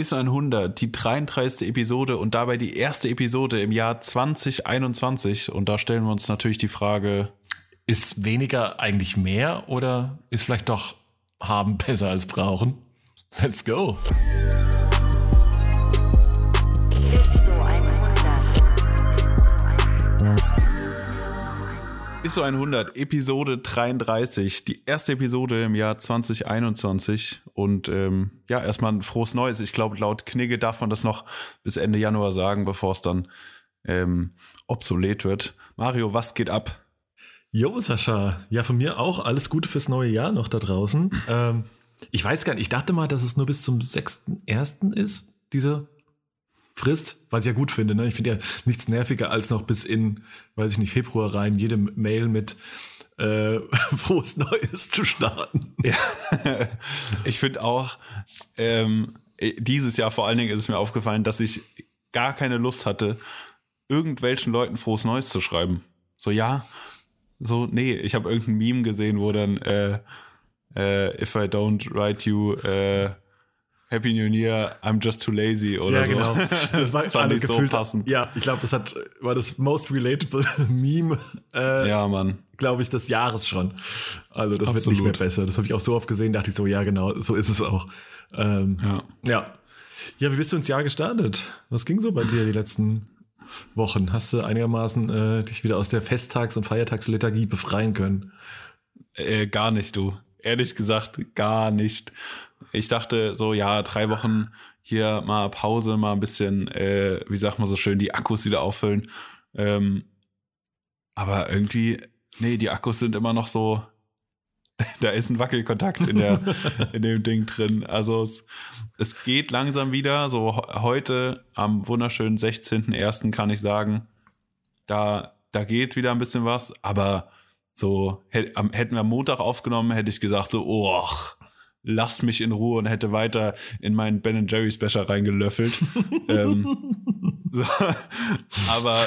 ist 100, die 33. Episode und dabei die erste Episode im Jahr 2021. Und da stellen wir uns natürlich die Frage, ist weniger eigentlich mehr oder ist vielleicht doch haben besser als brauchen? Let's go. Ist so 100, Episode 33, die erste Episode im Jahr 2021. Und ähm, ja, erstmal ein frohes Neues. Ich glaube, laut Knigge darf man das noch bis Ende Januar sagen, bevor es dann ähm, obsolet wird. Mario, was geht ab? Jo, Sascha. Ja, von mir auch alles Gute fürs neue Jahr noch da draußen. Ähm, ich weiß gar nicht, ich dachte mal, dass es nur bis zum 6.1. ist, diese Frist, was ich ja gut finde. Ne? Ich finde ja nichts nerviger als noch bis in, weiß ich nicht, Februar rein, jede Mail mit äh, frohes Neues zu starten. Ja, ich finde auch, ähm, dieses Jahr vor allen Dingen ist es mir aufgefallen, dass ich gar keine Lust hatte, irgendwelchen Leuten frohes Neues zu schreiben. So, ja, so, nee, ich habe irgendein Meme gesehen, wo dann äh, äh, If I don't write you äh, Happy New Year, I'm just too lazy oder ja, so. Genau. Das war Fand ich gefühlt, so passend. Ja, ich glaube, das hat war das most relatable Meme. Äh, ja, Mann. Glaube ich des Jahres schon. Also das Absolut. wird nicht mehr besser. Das habe ich auch so oft gesehen. Dachte ich so, ja genau, so ist es auch. Ähm, ja. ja. Ja, wie bist du ins Jahr gestartet? Was ging so bei dir die letzten Wochen? Hast du einigermaßen äh, dich wieder aus der Festtags- und Feiertagsliturgie befreien können? Äh, gar nicht, du. Ehrlich gesagt, gar nicht ich dachte so, ja, drei Wochen hier mal Pause, mal ein bisschen, äh, wie sagt man so schön, die Akkus wieder auffüllen. Ähm, aber irgendwie, nee, die Akkus sind immer noch so, da ist ein Wackelkontakt in, der, in dem Ding drin. Also es, es geht langsam wieder. So heute am wunderschönen 16.01. kann ich sagen, da, da geht wieder ein bisschen was, aber so hätten wir am Montag aufgenommen, hätte ich gesagt so, oh, lass mich in Ruhe und hätte weiter in meinen Ben Jerry's Becher reingelöffelt. ähm, so. Aber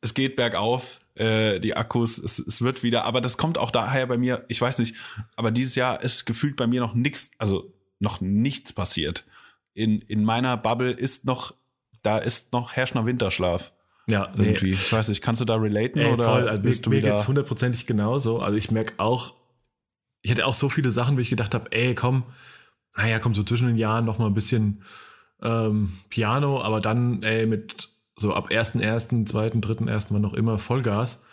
es geht bergauf, äh, die Akkus, es, es wird wieder, aber das kommt auch daher bei mir, ich weiß nicht, aber dieses Jahr ist gefühlt bei mir noch nichts, also noch nichts passiert. In, in meiner Bubble ist noch, da ist noch herrscht noch Winterschlaf. Ja, irgendwie. Nee. Ich weiß nicht, kannst du da relaten Ey, oder voll, also bist mir, du mir geht's hundertprozentig genauso. Also ich merke auch, ich hatte auch so viele Sachen, wo ich gedacht habe, ey, komm, naja, komm, so zwischen den Jahren noch mal ein bisschen ähm, Piano, aber dann, ey, mit so ab ersten, ersten, zweiten, dritten, ersten, wann noch immer Vollgas.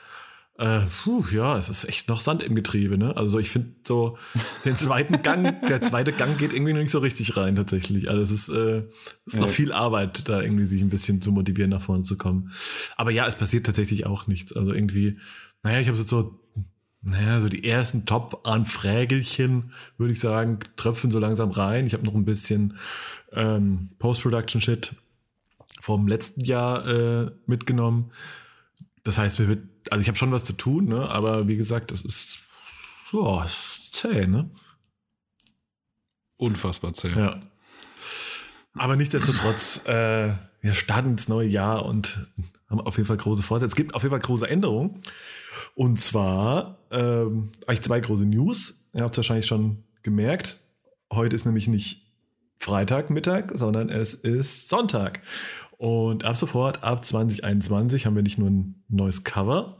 Äh, puh, ja, es ist echt noch Sand im Getriebe, ne? Also ich finde so den zweiten Gang, der zweite Gang geht irgendwie noch nicht so richtig rein tatsächlich. Also es ist, äh, es ist ja. noch viel Arbeit, da irgendwie sich ein bisschen zu motivieren, nach vorne zu kommen. Aber ja, es passiert tatsächlich auch nichts. Also irgendwie, naja, ich habe so naja, so die ersten Top-Anfrägelchen, würde ich sagen, tröpfen so langsam rein. Ich habe noch ein bisschen ähm, Post-Production-Shit vom letzten Jahr äh, mitgenommen. Das heißt, mir wird, also ich habe schon was zu tun, ne? aber wie gesagt, das ist, boah, ist zäh, ne? Unfassbar zäh. Ja. Aber nichtsdestotrotz, äh, wir starten ins neue Jahr und haben auf jeden Fall große Vorteile. Es gibt auf jeden Fall große Änderungen. Und zwar ähm, eigentlich zwei große News. Ihr habt es wahrscheinlich schon gemerkt. Heute ist nämlich nicht Freitagmittag, sondern es ist Sonntag. Und ab sofort, ab 2021, haben wir nicht nur ein neues Cover,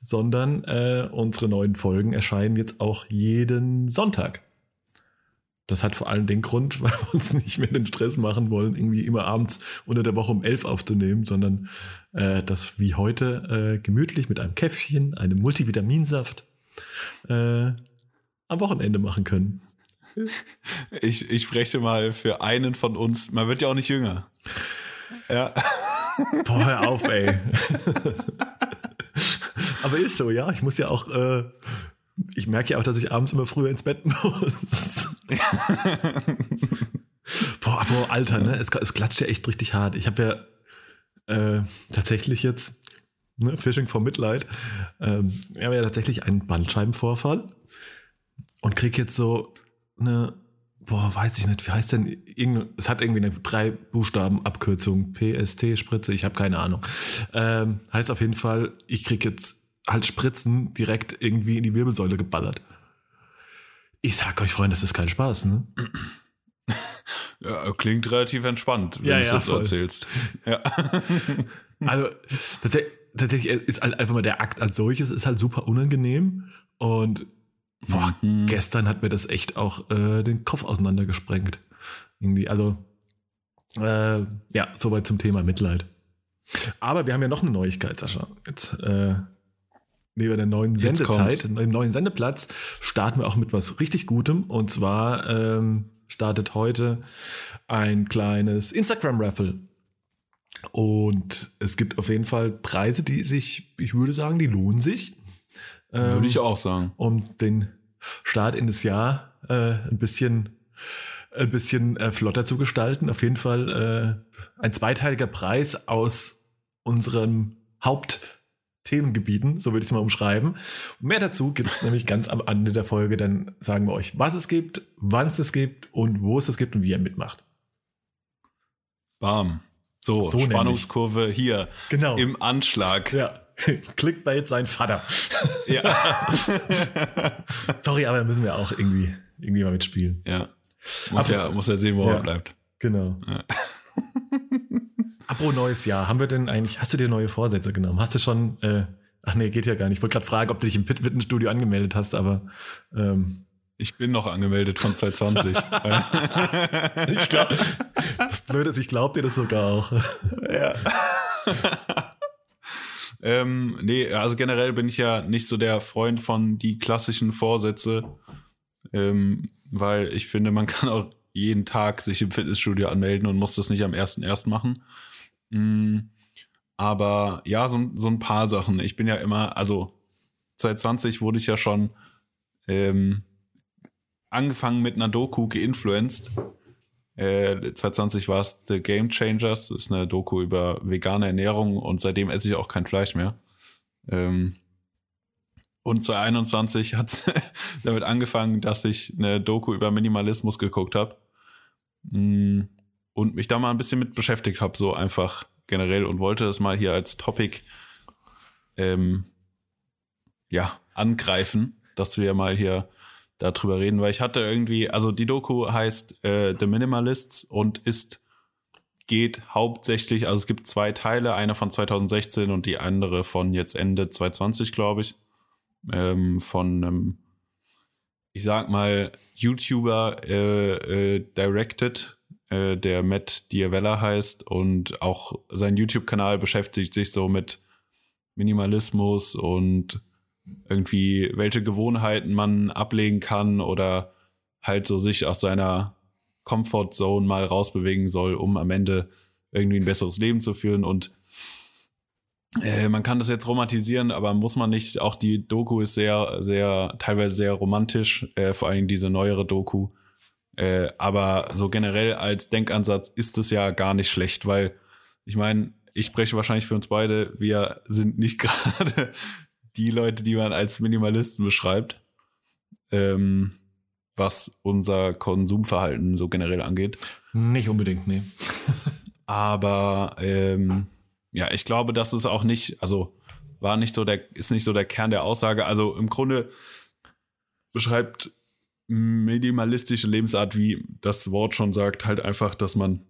sondern äh, unsere neuen Folgen erscheinen jetzt auch jeden Sonntag. Das hat vor allem den Grund, weil wir uns nicht mehr den Stress machen wollen, irgendwie immer abends unter der Woche um elf aufzunehmen, sondern äh, das wie heute äh, gemütlich mit einem Käffchen, einem Multivitaminsaft äh, am Wochenende machen können. Ich, ich spreche mal für einen von uns. Man wird ja auch nicht jünger. Ja. Boah, hör auf, ey. Aber ist so, ja. Ich muss ja auch äh, ich merke ja auch, dass ich abends immer früher ins Bett muss. boah, boah, Alter, ne? Es, es klatscht ja echt richtig hart. Ich habe ja äh, tatsächlich jetzt, ne, Fishing for Mitleid, ähm, ich habe ja tatsächlich einen Bandscheibenvorfall und krieg jetzt so eine, boah, weiß ich nicht, wie heißt denn, es hat irgendwie eine drei Buchstaben Abkürzung, PST-Spritze, ich habe keine Ahnung. Ähm, heißt auf jeden Fall, ich krieg jetzt halt Spritzen direkt irgendwie in die Wirbelsäule geballert. Ich sag euch, Freunde, das ist kein Spaß, ne? Ja, klingt relativ entspannt, wenn Ja, du es ja, jetzt voll. erzählst. Ja. Also tatsächlich, tatsächlich ist halt einfach mal der Akt als solches ist halt super unangenehm und boah, Mhm. gestern hat mir das echt auch äh, den Kopf auseinandergesprengt. Irgendwie, also äh, ja, soweit zum Thema Mitleid. Aber wir haben ja noch eine Neuigkeit, Sascha. Jetzt äh, neben der neuen Jetzt Sendezeit, dem neuen Sendeplatz, starten wir auch mit was richtig Gutem. Und zwar ähm, startet heute ein kleines Instagram-Raffle. Und es gibt auf jeden Fall Preise, die sich, ich würde sagen, die lohnen sich. Ähm, Würde ich auch sagen. um den Start in das Jahr äh, ein bisschen, ein bisschen äh, flotter zu gestalten. Auf jeden Fall äh, ein zweiteiliger Preis aus unseren Hauptthemengebieten, so würde ich es mal umschreiben. Mehr dazu gibt es nämlich ganz am Ende der Folge. Dann sagen wir euch, was es gibt, wann es es gibt und wo es es gibt und wie ihr mitmacht. Bam. So, So Spannungskurve hier Genau. im Anschlag. ja. Clickbait sein Vater. Ja. Sorry, aber da müssen wir auch irgendwie, irgendwie mal mitspielen. ja. Muss, Aber- ja, muss ja sehen, wo Ja. er bleibt. Genau. Ja. Apropos neues Jahr, haben wir denn eigentlich, hast du dir neue Vorsätze genommen? Hast du schon, äh, ach nee, geht ja gar nicht. Ich wollte gerade fragen, ob du dich im Fit- Fitnessstudio angemeldet hast, aber ähm, Ich bin noch angemeldet von 2020. ich glaube, das Blöde ist, ich glaube dir das sogar auch. ja. ähm, nee, also generell bin ich ja nicht so der Freund von die klassischen Vorsätze, ähm, weil ich finde, man kann auch jeden Tag sich im Fitnessstudio anmelden und muss das nicht am 1.1. machen. Mm, aber ja, so, so ein paar Sachen. Ich bin ja immer, also 2020 wurde ich ja schon ähm, angefangen mit einer Doku geinfluenced. Äh, 2020 war es The Game Changers, das ist eine Doku über vegane Ernährung und seitdem esse ich auch kein Fleisch mehr. Ähm, und 2021 hat es damit angefangen, dass ich eine Doku über Minimalismus geguckt habe und mich da mal ein bisschen mit beschäftigt habe, so einfach generell und wollte das mal hier als Topic ähm, ja, angreifen, dass wir mal hier darüber reden, weil ich hatte irgendwie, also die Doku heißt äh, The Minimalists und ist geht hauptsächlich, also es gibt zwei Teile, einer von 2016 und die andere von jetzt Ende 2020, glaube ich, ähm, von einem, ich sag mal, YouTuber äh, äh, directed, äh, der Matt Diavella heißt und auch sein YouTube-Kanal beschäftigt sich so mit Minimalismus und irgendwie welche Gewohnheiten man ablegen kann oder halt so sich aus seiner Comfort Zone mal rausbewegen soll, um am Ende irgendwie ein besseres Leben zu führen und äh, man kann das jetzt romantisieren, aber muss man nicht. Auch die Doku ist sehr, sehr, teilweise sehr romantisch, äh, vor allem diese neuere Doku. Äh, aber so generell als Denkansatz ist es ja gar nicht schlecht, weil ich meine, ich spreche wahrscheinlich für uns beide, wir sind nicht gerade die Leute, die man als Minimalisten beschreibt, ähm, was unser Konsumverhalten so generell angeht. Nicht unbedingt, nee. Aber ähm, ja, ich glaube, das ist auch nicht, also war nicht so der, ist nicht so der Kern der Aussage. Also im Grunde beschreibt minimalistische Lebensart, wie das Wort schon sagt, halt einfach, dass man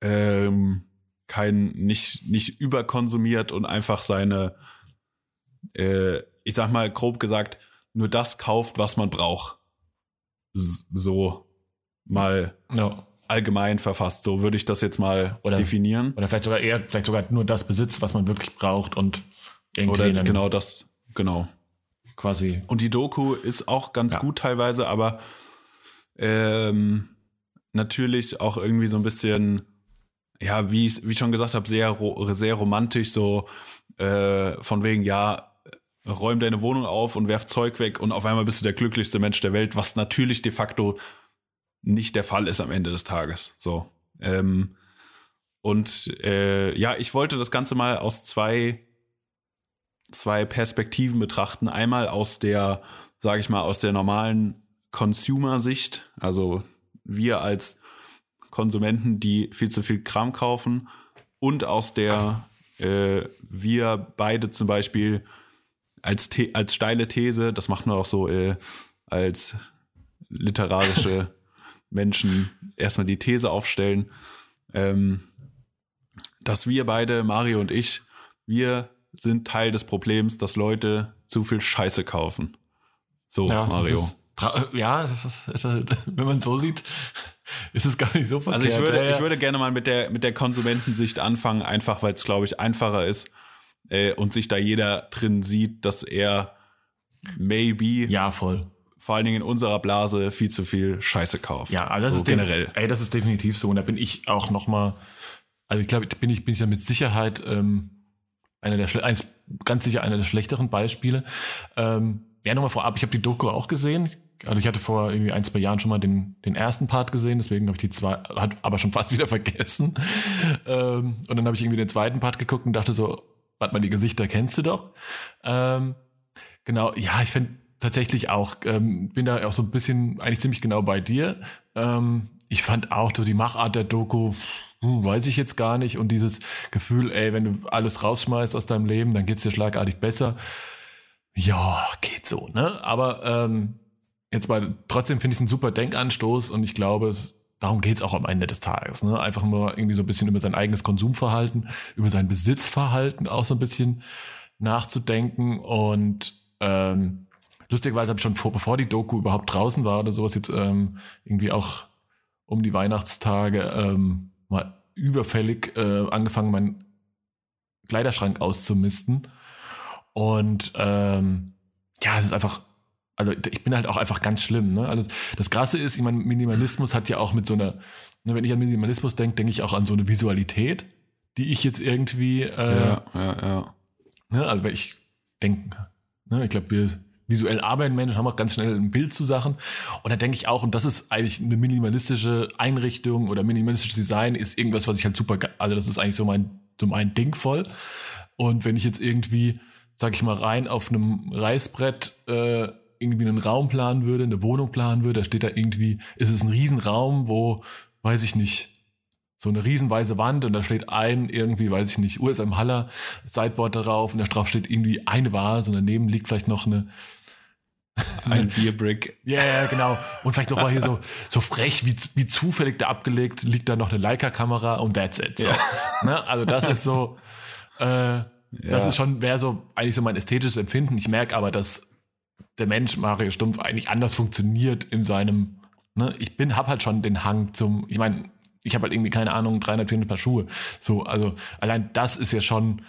ähm, kein, nicht, nicht überkonsumiert und einfach seine, äh, ich sag mal grob gesagt, nur das kauft, was man braucht. So mal Ja. allgemein verfasst. So würde ich das jetzt mal Oder- definieren. Oder vielleicht sogar eher, vielleicht sogar nur das besitzt, was man wirklich braucht und irgendwie Oder genau das, genau. Quasi. Und die Doku ist auch ganz Ja. gut teilweise, aber ähm, natürlich auch irgendwie so ein bisschen, ja, wie ich wie ich schon gesagt habe, sehr, sehr romantisch, so äh, von wegen, ja, räum deine Wohnung auf und werf Zeug weg und auf einmal bist du der glücklichste Mensch der Welt, was natürlich de facto nicht der Fall ist am Ende des Tages. So. Ähm, und äh, ja, ich wollte das Ganze mal aus zwei, zwei Perspektiven betrachten. Einmal aus der, sage ich mal, aus der normalen Consumer-Sicht, also wir als Konsumenten, die viel zu viel Kram kaufen, und aus der äh, wir beide zum Beispiel als, The als steile These, das macht man auch so äh, als literarische Menschen erstmal die These aufstellen, ähm, dass wir beide, Mario und ich, wir sind Teil des Problems, dass Leute zu viel Scheiße kaufen. So, Ja, Mario. Das, ja, das ist, das wenn man so sieht, ist es gar nicht so verkehrt. Also ich würde, Ja, ich würde gerne mal mit der, mit der Konsumentensicht anfangen, einfach weil es, glaube ich, einfacher ist äh, und sich da jeder drin sieht, dass er maybe, ja, voll. vor allen Dingen in unserer Blase, viel zu viel Scheiße kauft. Ja, also das so ist generell. Ey, das ist definitiv so. Und da bin ich auch noch mal, also ich glaube, bin ich bin ich da mit Sicherheit ähm, einer der eins, ganz sicher einer der schlechteren Beispiele. Ähm, ja, nochmal vorab, ich habe die Doku auch gesehen. Also ich hatte vor irgendwie ein, zwei Jahren schon mal den, den ersten Part gesehen, deswegen habe ich die zwei, hat aber schon fast wieder vergessen. ähm, und dann habe ich irgendwie den zweiten Part geguckt und dachte so, warte mal, die Gesichter kennst du doch. Ähm, genau, ja, ich finde tatsächlich auch, ähm, bin da auch so ein bisschen eigentlich ziemlich genau bei dir. Ähm, ich fand auch so die Machart der Doku, weiß ich jetzt gar nicht. Und dieses Gefühl, ey, wenn du alles rausschmeißt aus deinem Leben, dann geht's dir schlagartig besser. Ja, geht so, ne? Aber ähm, jetzt mal, trotzdem finde ich es ein super Denkanstoß und ich glaube, es, darum geht's auch am Ende des Tages. Ne? Einfach nur irgendwie so ein bisschen über sein eigenes Konsumverhalten, über sein Besitzverhalten auch so ein bisschen nachzudenken. Und ähm, lustigerweise habe ich schon vor, bevor die Doku überhaupt draußen war oder sowas, jetzt ähm, irgendwie auch um die Weihnachtstage ähm, mal überfällig äh, angefangen, meinen Kleiderschrank auszumisten. Und ähm, ja, es ist einfach, also ich bin halt auch einfach ganz schlimm. Ne? Also das Krasse ist, ich meine, Minimalismus hat ja auch mit so einer, ne, wenn ich an Minimalismus denke, denke ich auch an so eine Visualität, die ich jetzt irgendwie, äh, Ja, ja, ja. ne, also wenn ich denke, ne, ich glaube, wir visuell arbeiten Menschen haben auch ganz schnell ein Bild zu Sachen. Und da denke ich auch, und das ist eigentlich eine minimalistische Einrichtung oder minimalistisches Design, ist irgendwas, was ich halt super, also das ist eigentlich so mein, so mein Ding voll. Und wenn ich jetzt irgendwie, sag ich mal, rein auf einem Reißbrett äh, irgendwie einen Raum planen würde, eine Wohnung planen würde, da steht da irgendwie, ist es ein Riesenraum, wo, weiß ich nicht, so eine riesenweise Wand und da steht ein irgendwie, weiß ich nicht, USM Haller, Sideboard darauf und da drauf steht irgendwie eine Vase und daneben liegt vielleicht noch eine, Ein Bierbrick. ja, ja, genau. Und vielleicht noch mal hier so, so frech, wie, wie zufällig da abgelegt, liegt da noch eine Leica-Kamera und that's it. So. Ne? Also das ist so, äh, das Ja. ist schon, wäre so eigentlich so mein ästhetisches Empfinden. Ich merke aber, dass der Mensch Mario Stumpf eigentlich anders funktioniert in seinem, ne? Ich bin, hab halt schon den Hang zum, ich meine, ich habe halt irgendwie, keine Ahnung, 300, 400 Paar Schuhe. So, also allein das ist ja schon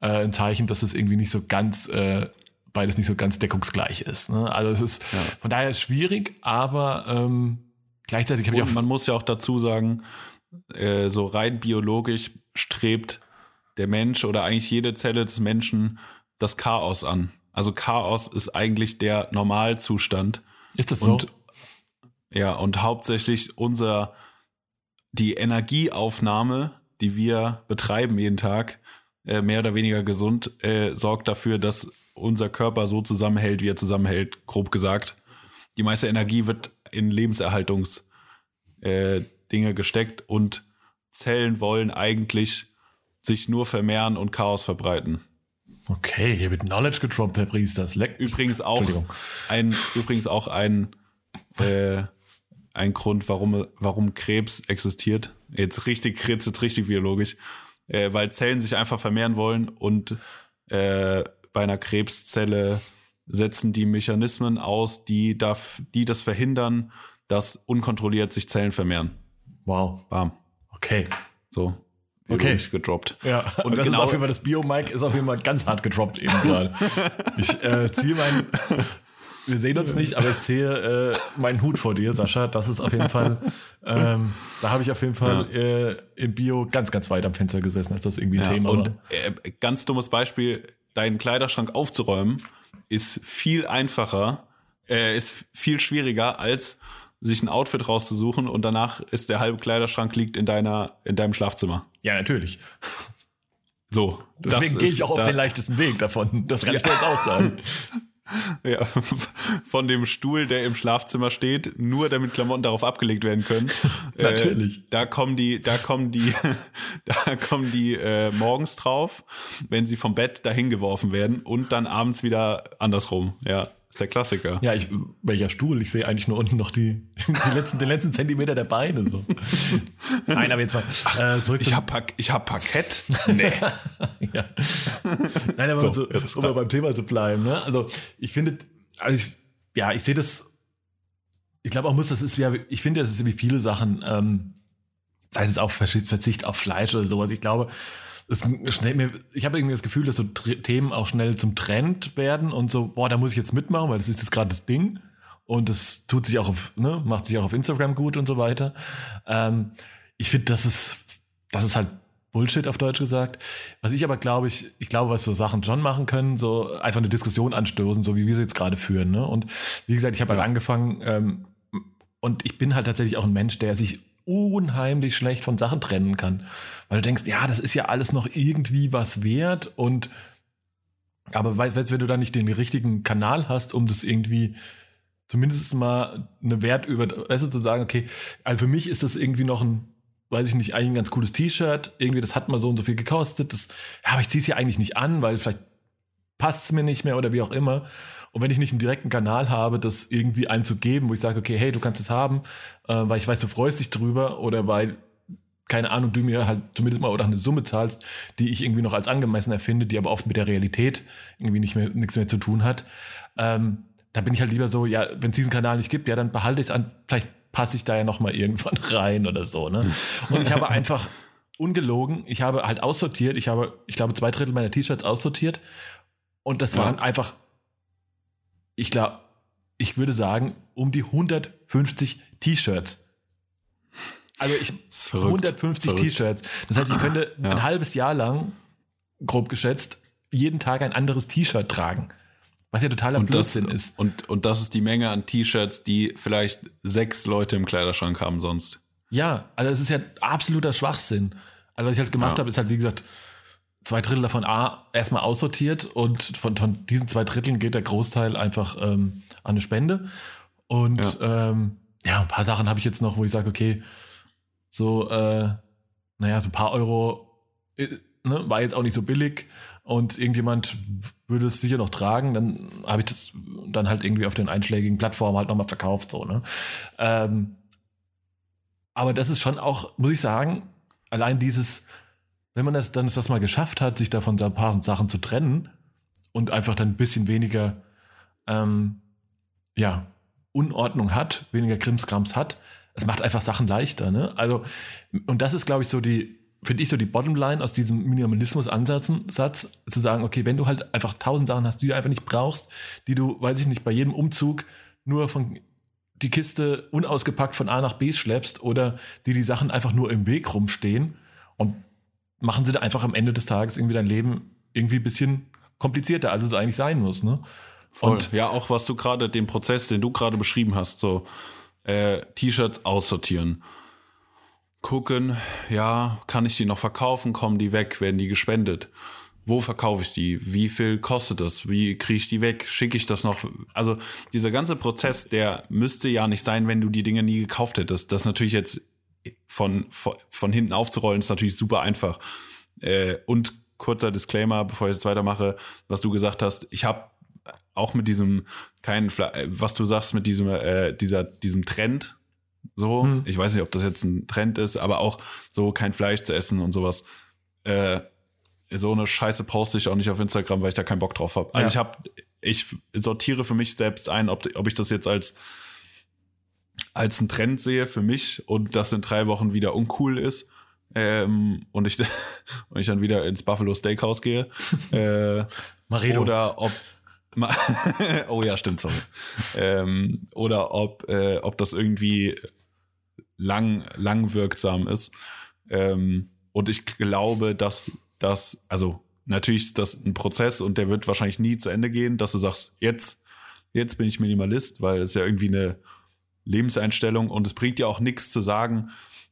äh, ein Zeichen, dass es irgendwie nicht so ganz, äh, beides nicht so ganz deckungsgleich ist. Ne? Also es ist von daher schwierig, aber ähm, gleichzeitig habe ich auch man muss ja auch dazu sagen, äh, so rein biologisch strebt der Mensch oder eigentlich jede Zelle des Menschen das Chaos an. Also Chaos ist eigentlich der Normalzustand. ist das so? Und ja, und hauptsächlich unser die Energieaufnahme, die wir betreiben jeden Tag, äh, mehr oder weniger gesund, äh, sorgt dafür, dass unser Körper so zusammenhält, wie er zusammenhält, grob gesagt. Die meiste Energie wird in Lebenserhaltungs äh, Dinge gesteckt und Zellen wollen eigentlich sich nur vermehren und Chaos verbreiten. Okay, hier wird Knowledge gedroppt, Herr Priesters. Leck. Übrigens auch ein, übrigens auch ein, äh, ein Grund, warum, warum Krebs existiert. Jetzt richtig, jetzt richtig biologisch. Äh, weil Zellen sich einfach vermehren wollen und äh, bei einer Krebszelle setzen die Mechanismen aus, die, darf, die das verhindern, dass unkontrolliert sich Zellen vermehren. Wow. Bam. Okay. So. Okay. gedroppt. Ja, und, Und das genau- ist auf jeden Fall, das Bio-Mic ist auf jeden Fall ganz hart gedroppt eben gerade. ich äh, ziehe meinen, wir sehen uns nicht, aber ich ziehe äh, meinen Hut vor dir, Sascha. Das ist auf jeden Fall, ähm, da habe ich auf jeden Fall äh, im Bio ganz, ganz weit am Fenster gesessen, als das irgendwie ein Ja, Thema und war. äh, ganz dummes Beispiel, deinen Kleiderschrank aufzuräumen, ist viel einfacher, äh, ist viel schwieriger, als sich ein Outfit rauszusuchen und danach ist der halbe Kleiderschrank liegt in deiner, in deinem Schlafzimmer. Ja, natürlich. So. Deswegen gehe ich auch auf da- den leichtesten Weg davon. Das kann ich dir jetzt auch sagen. Ja, von dem Stuhl, der im Schlafzimmer steht, nur damit Klamotten darauf abgelegt werden können. Natürlich. Äh, da kommen die, da kommen die, da kommen die äh, morgens drauf, wenn sie vom Bett dahin geworfen werden und dann abends wieder andersrum. Ja, ist der Klassiker. Ja, ich, welcher Stuhl? Ich sehe eigentlich nur unten noch die, die letzten, den letzten Zentimeter der Beine. So. Nein, aber jetzt mal äh, zurück. Ich habe Park, hab Parkett. Nee. ja. Nein, aber so, so, um mal beim Thema zu bleiben. Ne? Also ich finde, also ich, ja, ich sehe das. Ich glaube auch muss, das ist wie, ich finde, das ist wie viele Sachen, ähm, sei es auf Verzicht auf Fleisch oder sowas. Ich glaube, schnell, ich habe irgendwie das Gefühl, dass so Themen auch schnell zum Trend werden und so, boah, da muss ich jetzt mitmachen, weil das ist jetzt gerade das Ding. Und das tut sich auch auf, ne, macht sich auch auf Instagram gut und so weiter. Ähm, ich finde, das ist, das ist halt Bullshit auf Deutsch gesagt. Was ich aber glaube ich, ich glaube, was so Sachen schon machen können, so einfach eine Diskussion anstoßen, so wie wir sie jetzt gerade führen. Ne? Und wie gesagt, ich habe halt angefangen ähm, und ich bin halt tatsächlich auch ein Mensch, der sich unheimlich schlecht von Sachen trennen kann. Weil du denkst, ja, das ist ja alles noch irgendwie was wert und aber weißt, du, wenn du da nicht den richtigen Kanal hast, um das irgendwie zumindest mal eine Wert über, weißt du, zu sagen, okay, also für mich ist das irgendwie noch ein, weiß ich nicht, eigentlich ein ganz cooles T-Shirt, irgendwie, das hat mal so und so viel gekostet, das, ja, aber ich ziehe es ja eigentlich nicht an, weil vielleicht passt es mir nicht mehr oder wie auch immer. Und wenn ich nicht einen direkten Kanal habe, das irgendwie einem zu geben, wo ich sage, okay, hey, du kannst es haben, äh, weil ich weiß, du freust dich drüber oder weil, keine Ahnung, du mir halt zumindest mal oder eine Summe zahlst, die ich irgendwie noch als angemessen erfinde, die aber oft mit der Realität irgendwie nicht mehr, nichts mehr zu tun hat. Ähm, da bin ich halt lieber so, ja, wenn es diesen Kanal nicht gibt, ja, dann behalte ich es an, vielleicht passe ich da ja noch mal irgendwann rein oder so, ne? Und ich habe einfach ungelogen, ich habe halt aussortiert, ich habe, ich glaube, zwei Drittel meiner T-Shirts aussortiert und das ja. waren einfach ich glaube, ich würde sagen, um die 150 T-Shirts. Also ich 150 T-Shirts. Das heißt, ich könnte ja. ein halbes Jahr lang, grob geschätzt, jeden Tag ein anderes T-Shirt tragen. Was ja totaler und Blödsinn das, ist. Und, und das ist die Menge an T-Shirts, die vielleicht sechs Leute im Kleiderschrank haben sonst. Ja, also es ist ja absoluter Schwachsinn. Also was ich halt gemacht ja. habe, ist halt, wie gesagt, zwei Drittel davon A erstmal aussortiert und von, von diesen zwei Dritteln geht der Großteil einfach ähm, an eine Spende. Und ja, ähm, ja ein paar Sachen habe ich jetzt noch, wo ich sage, okay, so, äh, naja, so ein paar Euro äh, ne, war jetzt auch nicht so billig und irgendjemand würde es sicher noch tragen, dann habe ich das dann halt irgendwie auf den einschlägigen Plattformen halt nochmal verkauft, so, ne? Ähm, aber das ist schon auch, muss ich sagen, allein dieses, wenn man das dann das mal geschafft hat, sich davon so ein paar Sachen zu trennen und einfach dann ein bisschen weniger, ähm, ja, Unordnung hat, weniger Krimskrams hat, es macht einfach Sachen leichter, ne? Also, und das ist, glaube ich, so die, finde ich, so die Bottomline aus diesem Minimalismus-Ansatz, zu sagen, okay, wenn du halt einfach tausend Sachen hast, die du einfach nicht brauchst, die du, weiß ich nicht, bei jedem Umzug nur von die Kiste unausgepackt von A nach B schleppst oder die die Sachen einfach nur im Weg rumstehen und machen sie da einfach am Ende des Tages irgendwie dein Leben irgendwie ein bisschen komplizierter, als es eigentlich sein muss. Ne? Und ja, auch was du gerade, den Prozess, den du gerade beschrieben hast, so äh, T-Shirts aussortieren. Gucken, ja, kann ich die noch verkaufen? Kommen die weg? Werden die gespendet? Wo verkaufe ich die? Wie viel kostet das? Wie kriege ich die weg? Schicke ich das noch? Also dieser ganze Prozess, der müsste ja nicht sein, wenn du die Dinge nie gekauft hättest. Das ist natürlich jetzt von, von, von hinten aufzurollen, ist natürlich super einfach. Äh, und kurzer Disclaimer, bevor ich jetzt weitermache, was du gesagt hast, ich habe auch mit diesem kein äh, was du sagst mit diesem äh, dieser diesem Trend so hm. ich weiß nicht ob das jetzt ein Trend ist aber auch so kein Fleisch zu essen und sowas äh, so eine Scheiße poste ich auch nicht auf Instagram weil ich da keinen Bock drauf habe also ja. ich habe ich sortiere für mich selbst ein ob ob ich das jetzt als als einen Trend sehe für mich und das in drei Wochen wieder uncool ist ähm, und ich und ich dann wieder ins Buffalo Steakhouse gehe äh, Maredo. oder ob oh ja stimmt sorry ähm, oder ob äh, ob das irgendwie lang lang wirksam ist ähm, und ich glaube dass das also natürlich ist das ein Prozess und der wird wahrscheinlich nie zu Ende gehen dass du sagst jetzt jetzt bin ich Minimalist weil es ja irgendwie eine Lebenseinstellung und es bringt ja auch nichts zu sagen,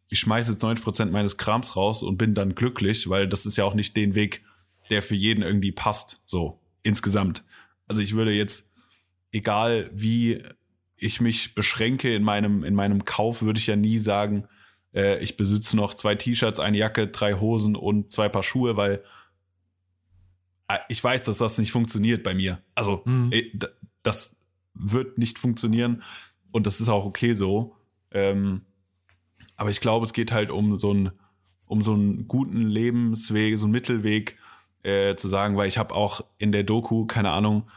ich schmeiße jetzt 90 Prozent meines Krams raus und bin dann glücklich, weil das ist ja auch nicht den Weg, der für jeden irgendwie passt, so insgesamt. Also ich würde jetzt, egal wie ich mich beschränke in meinem, in meinem Kauf, würde ich ja nie sagen, äh, ich besitze noch zwei T-Shirts, eine Jacke, drei Hosen und zwei Paar Schuhe, weil äh, ich weiß, dass das nicht funktioniert bei mir. Also, mhm. äh, das, wird nicht funktionieren und das ist auch okay so. Ähm, aber ich glaube, es geht halt um so einen, um so einen guten Lebensweg, so einen Mittelweg äh, zu sagen, weil ich habe auch in der Doku, keine Ahnung,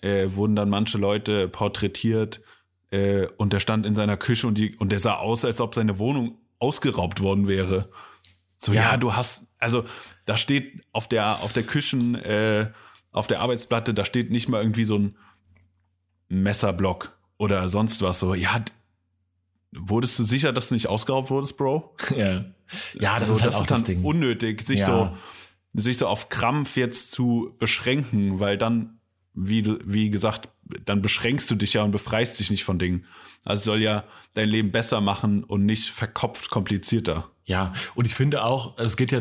äh, wurden dann manche Leute porträtiert äh, und der stand in seiner Küche und, die, und der sah aus, als ob seine Wohnung ausgeraubt worden wäre. So, ja, ja du hast, also da steht auf der, auf der Küchen, äh, auf der Arbeitsplatte, da steht nicht mal irgendwie so ein Messerblock oder sonst was. So, ja, wurdest du sicher, dass du nicht ausgeraubt wurdest, Bro? Ja. Ja, das also, ist halt das auch ist das Ding. unnötig, sich ja. so sich so auf Krampf jetzt zu beschränken, weil dann, wie wie gesagt, dann beschränkst du dich ja und befreist dich nicht von Dingen. Also soll ja dein Leben besser machen und nicht verkopft komplizierter. Ja, und ich finde auch, es geht ja,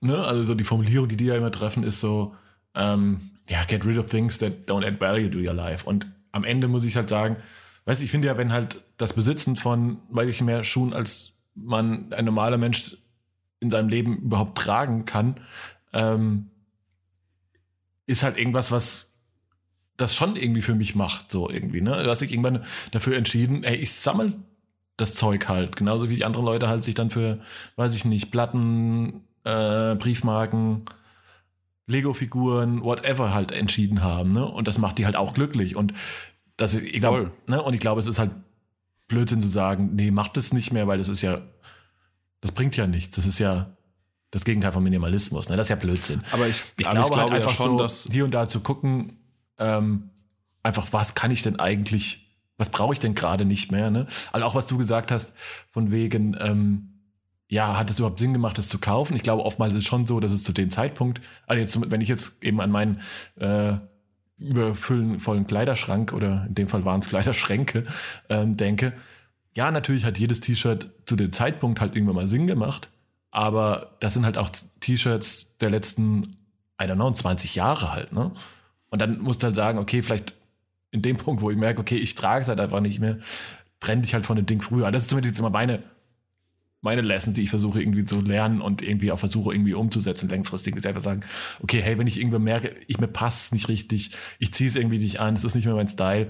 ne, also so die Formulierung, die die ja immer treffen, ist so, ähm, ja, get rid of things that don't add value to your life. Und am Ende muss ich halt sagen, weißt du, ich finde ja, wenn halt das Besitzen von, weiß ich mehr Schuhen, als man ein normaler Mensch in seinem Leben überhaupt tragen kann, ähm, ist halt irgendwas, was das schon irgendwie für mich macht, so irgendwie, ne? Du hast dich irgendwann dafür entschieden, ey, ich sammle das Zeug halt, genauso wie die anderen Leute halt sich dann für, weiß ich nicht, Platten, äh, Briefmarken, Lego-Figuren, whatever halt entschieden haben, ne? Und das macht die halt auch glücklich. Und das ist, ich glaube, ne? Und ich glaube, es ist halt Blödsinn zu sagen, nee, macht es nicht mehr, weil das ist ja das bringt ja nichts. Das ist ja das Gegenteil von Minimalismus. Ne? Das ist ja Blödsinn. Aber ich, ich aber glaube, ich glaube halt einfach ja schon, so, dass hier und da zu gucken, ähm, einfach was kann ich denn eigentlich, was brauche ich denn gerade nicht mehr? Ne? Also auch was du gesagt hast, von wegen, ähm, ja, hat es überhaupt Sinn gemacht, das zu kaufen? Ich glaube, oftmals ist es schon so, dass es zu dem Zeitpunkt, also jetzt, wenn ich jetzt eben an meinen äh, überfüllen vollen Kleiderschrank oder in dem Fall waren es Kleiderschränke ähm, denke, ja, natürlich hat jedes T-Shirt zu dem Zeitpunkt halt irgendwann mal Sinn gemacht, aber das sind halt auch T-Shirts der letzten, I don't know, 20 Jahre halt, ne? Und dann musst du halt sagen, okay, vielleicht in dem Punkt, wo ich merke, okay, ich trage es halt einfach nicht mehr, trenn dich halt von dem Ding früher. Das ist zumindest jetzt immer meine, meine Lessons, die ich versuche irgendwie zu lernen und irgendwie auch versuche irgendwie umzusetzen langfristig, ist einfach sagen, okay, hey, wenn ich irgendwann merke, ich mir passt nicht richtig, ich ziehe es irgendwie nicht an, es ist nicht mehr mein Style,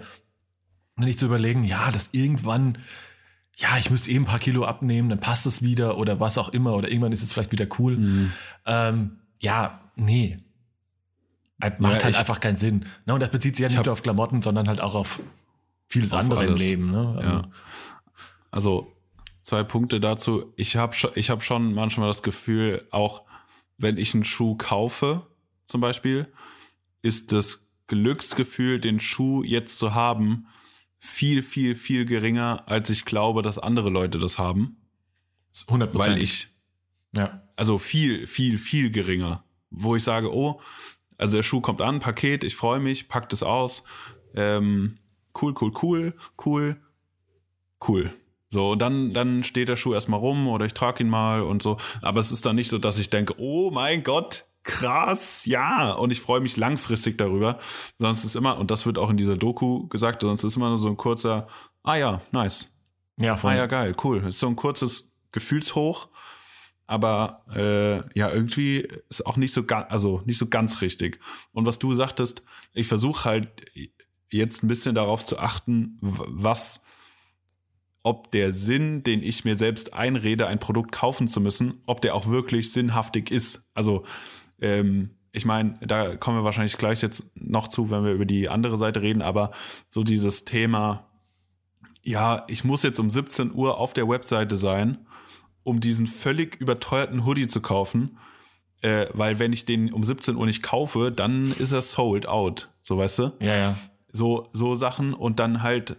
dann nicht zu überlegen, ja, das irgendwann ja, ich müsste eben ein paar Kilo abnehmen, dann passt es wieder oder was auch immer oder irgendwann ist es vielleicht wieder cool. Mhm. Ähm, ja, nee. Macht ja, halt ich, einfach keinen Sinn. Ne? Und das bezieht sich ja nicht nur auf Klamotten, sondern halt auch auf vieles auf andere alles. im Leben. Ne? Ja. Also zwei Punkte dazu. Ich habe ich hab schon manchmal das Gefühl, auch wenn ich einen Schuh kaufe, zum Beispiel, ist das Glücksgefühl, den Schuh jetzt zu haben, viel, viel, viel geringer, als ich glaube, dass andere Leute das haben. 100 Weil ich, ja. also viel, viel, viel geringer. Wo ich sage, oh, also der Schuh kommt an, Paket, ich freue mich, packt es aus. Ähm, cool, cool, cool, cool, cool. So, und dann, dann steht der Schuh erstmal rum oder ich trage ihn mal und so. Aber es ist dann nicht so, dass ich denke, oh mein Gott, krass, ja. Und ich freue mich langfristig darüber. Sonst ist immer, und das wird auch in dieser Doku gesagt, sonst ist immer nur so ein kurzer, ah ja, nice. Ja, voll. Ah ja, geil, cool. Ist so ein kurzes Gefühlshoch. Aber äh, ja, irgendwie ist auch nicht so ganz, also nicht so ganz richtig. Und was du sagtest, ich versuche halt jetzt ein bisschen darauf zu achten, was, ob der Sinn, den ich mir selbst einrede, ein Produkt kaufen zu müssen, ob der auch wirklich sinnhaftig ist. Also ähm, ich meine, da kommen wir wahrscheinlich gleich jetzt noch zu, wenn wir über die andere Seite reden, aber so dieses Thema, ja, ich muss jetzt um 17 Uhr auf der Webseite sein, um diesen völlig überteuerten Hoodie zu kaufen, äh, weil wenn ich den um 17 Uhr nicht kaufe, dann ist er sold out, so weißt du? Ja, ja. So, so Sachen und dann halt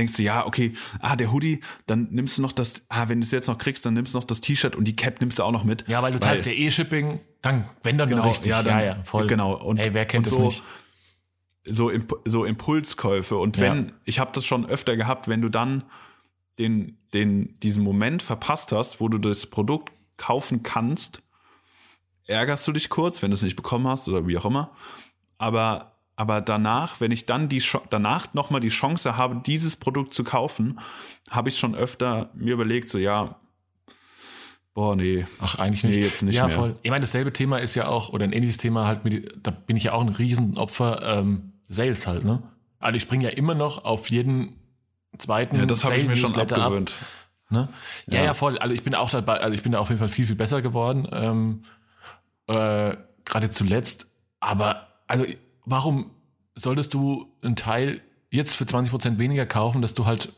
denkst du, ja, okay, ah, der Hoodie, dann nimmst du noch das, ah, wenn du es jetzt noch kriegst, dann nimmst du noch das T-Shirt und die Cap nimmst du auch noch mit. Ja, weil du zahlst ja eh Shipping, dann, wenn dann genau, richtig. Ja, dann, ja, ja, voll. Genau. Und, Ey, wer kennt das so, nicht? So, so Impulskäufe. Und wenn, ja. ich habe das schon öfter gehabt, wenn du dann den, den, diesen Moment verpasst hast, wo du das Produkt kaufen kannst, ärgerst du dich kurz, wenn du es nicht bekommen hast oder wie auch immer. Aber aber danach, wenn ich dann die danach noch mal die Chance habe, dieses Produkt zu kaufen, habe ich schon öfter mir überlegt, so ja, boah nee, ach eigentlich nicht, nee, jetzt nicht ja, mehr. voll. Ich meine, dasselbe Thema ist ja auch oder ein ähnliches Thema halt, mit, da bin ich ja auch ein Riesenopfer ähm, Sales halt, ne? Also ich springe ja immer noch auf jeden zweiten Ja, das habe ich mir schon Sale-Newsletter ab. abgewöhnt. Ne? Ja, ja, Ja. voll. Also ich bin auch dabei, also ich bin da auf jeden Fall viel, viel besser geworden. Ähm, äh, Gerade zuletzt. Aber also warum solltest du einen Teil jetzt für 20% weniger kaufen, dass du halt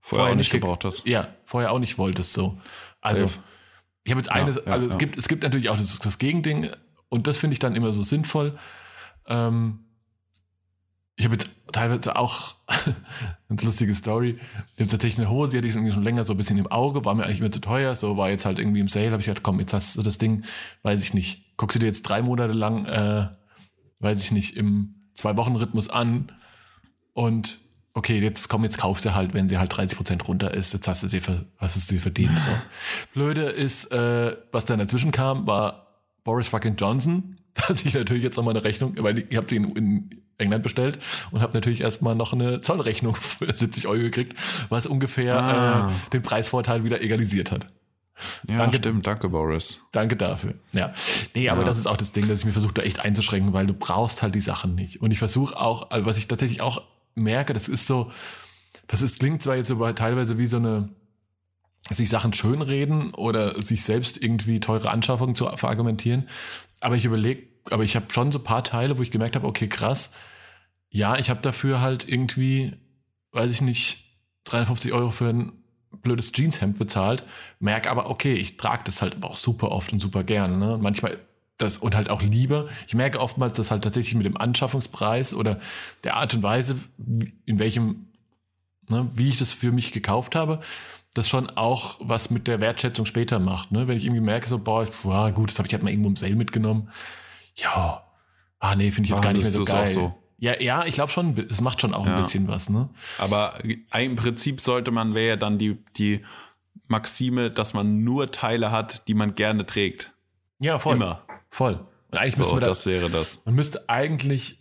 Vorher auch nicht ge- gebraucht hast. Ja, vorher auch nicht wolltest so. Also Safe. ich habe jetzt eine, Ja, ja, also ja. es gibt es gibt natürlich auch das, das Gegending und das finde ich dann immer so sinnvoll. Ähm, ich habe jetzt teilweise auch eine lustige Story. Ich habe tatsächlich eine Hose, die hatte ich irgendwie schon länger so ein bisschen im Auge, war mir eigentlich immer zu teuer, so war jetzt halt irgendwie im Sale, habe ich gedacht, komm, jetzt hast du das Ding, weiß ich nicht. Guckst du dir jetzt drei Monate lang, äh, weiß ich nicht, im Zwei-Wochen-Rhythmus an und okay, jetzt komm, jetzt kaufst du halt, wenn sie halt 30% runter ist, jetzt hast du sie, hast du sie verdient. So. Blöde ist, äh, was dann dazwischen kam, war Boris fucking Johnson. Da hat sich natürlich jetzt nochmal eine Rechnung, weil ich, ich habe sie in, in England bestellt und habe natürlich erstmal noch eine Zollrechnung für 70 Euro gekriegt, was ungefähr Ah. äh, den Preisvorteil wieder egalisiert hat. Ja, Danke. stimmt. Danke, Boris. Danke dafür. Ja. Nee, aber Ja. das ist auch das Ding, dass ich mir versuche, da echt einzuschränken, weil du brauchst halt die Sachen nicht. Und ich versuche auch, also was ich tatsächlich auch merke, das ist so, das ist, klingt zwar jetzt aber teilweise wie so eine, sich Sachen schönreden oder sich selbst irgendwie teure Anschaffungen zu verargumentieren. Aber ich überlege, aber ich habe schon so ein paar Teile, wo ich gemerkt habe, okay, krass, ja, ich habe dafür halt irgendwie, weiß ich nicht, 53 Euro für ein blödes Jeanshemd bezahlt, merke aber, okay, ich trage das halt aber auch super oft und super gern. Ne? Manchmal das und halt auch lieber. Ich merke oftmals, dass halt tatsächlich mit dem Anschaffungspreis oder der Art und Weise, in welchem, ne, wie ich das für mich gekauft habe, das schon auch was mit der Wertschätzung später macht. Ne? Wenn ich irgendwie merke, so, boah, boah gut, das habe ich halt mal irgendwo im Sale mitgenommen. Ja, ah nee, finde ich jetzt Ah, gar nicht mehr so geil. so. Ja, ja, ich glaube schon, es macht schon auch Ja. ein bisschen was, ne? Aber im Prinzip sollte man, wäre ja dann die, die Maxime, dass man nur Teile hat, die man gerne trägt. Ja, voll. Immer. Voll. Und eigentlich müsste So, man da, das wäre das. man müsste eigentlich,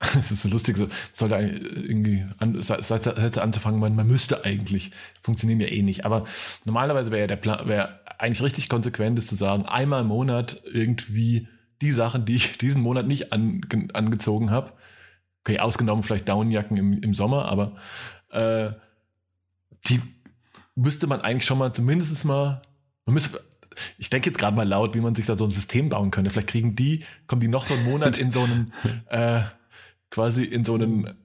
es ist so lustig, so, sollte irgendwie an, Sätze anzufangen, man, man müsste eigentlich, funktionieren ja eh nicht. Aber normalerweise wäre ja der Plan, wäre eigentlich richtig konsequent, ist zu sagen, einmal im Monat irgendwie die Sachen, die ich diesen Monat nicht an, angezogen habe. Okay, ausgenommen vielleicht Downjacken im, im Sommer, aber äh, die müsste man eigentlich schon mal zumindest mal, man müsste, ich denke jetzt gerade mal laut, wie man sich da so ein System bauen könnte. Vielleicht kriegen die, kommen die noch so einen Monat in so einen, äh, quasi in so einen, in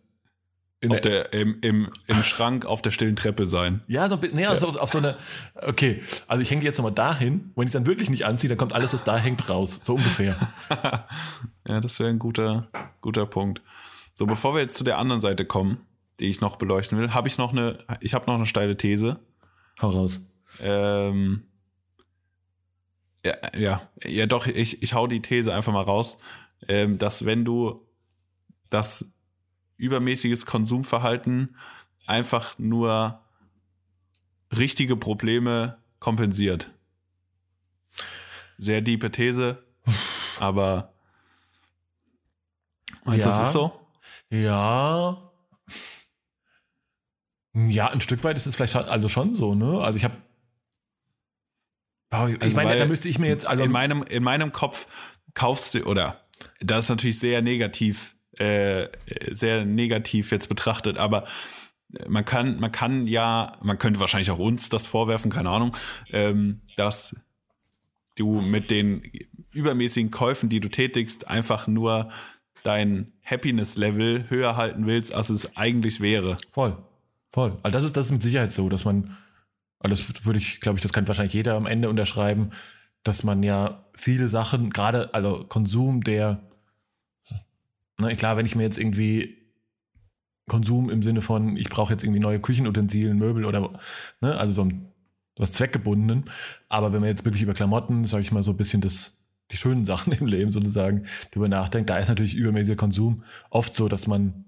Auf der, im, im, Im Schrank auf der stillen Treppe sein. ja, so ein bisschen, nee, also auf, auf so eine, okay, also ich hänge die jetzt nochmal dahin, wenn ich dann wirklich nicht anziehe, dann kommt alles, was da hängt, raus. So ungefähr. Ja, das wäre ein guter, guter Punkt. So, bevor wir jetzt zu der anderen Seite kommen, die ich noch beleuchten will, habe ich noch eine, ich habe noch eine steile These. Hau raus. Ähm, ja, ja, ja, doch, ich, ich hau die These einfach mal raus, ähm, dass wenn du das übermäßiges Konsumverhalten einfach nur richtige Probleme kompensiert. Sehr diepe These, aber meinst du, Ja. das ist so? Ja. Ja, ein Stück weit ist es vielleicht schon, also schon so, ne? Also ich habe ich Also, meine, da müsste ich mir jetzt also in meinem in meinem Kopf kaufst du oder das ist natürlich sehr negativ äh, sehr negativ jetzt betrachtet aber man kann man kann ja man könnte wahrscheinlich auch uns das vorwerfen keine Ahnung ähm, dass du mit den übermäßigen Käufen die du tätigst einfach nur dein Happiness Level höher halten willst als es eigentlich wäre Voll. Voll. Also das ist, das ist mit Sicherheit so, dass man, also das würde ich, glaube ich, das kann wahrscheinlich jeder am Ende unterschreiben, dass man ja viele Sachen, gerade, also Konsum, der, ne, klar, wenn ich mir jetzt irgendwie Konsum im Sinne von, ich brauche jetzt irgendwie neue Küchenutensilien, Möbel oder, ne, also so ein, was zweckgebundenen, aber wenn man jetzt wirklich über Klamotten, sage ich mal, so ein bisschen das, die schönen Sachen im Leben sozusagen drüber nachdenkt, da ist natürlich übermäßiger Konsum oft so, dass man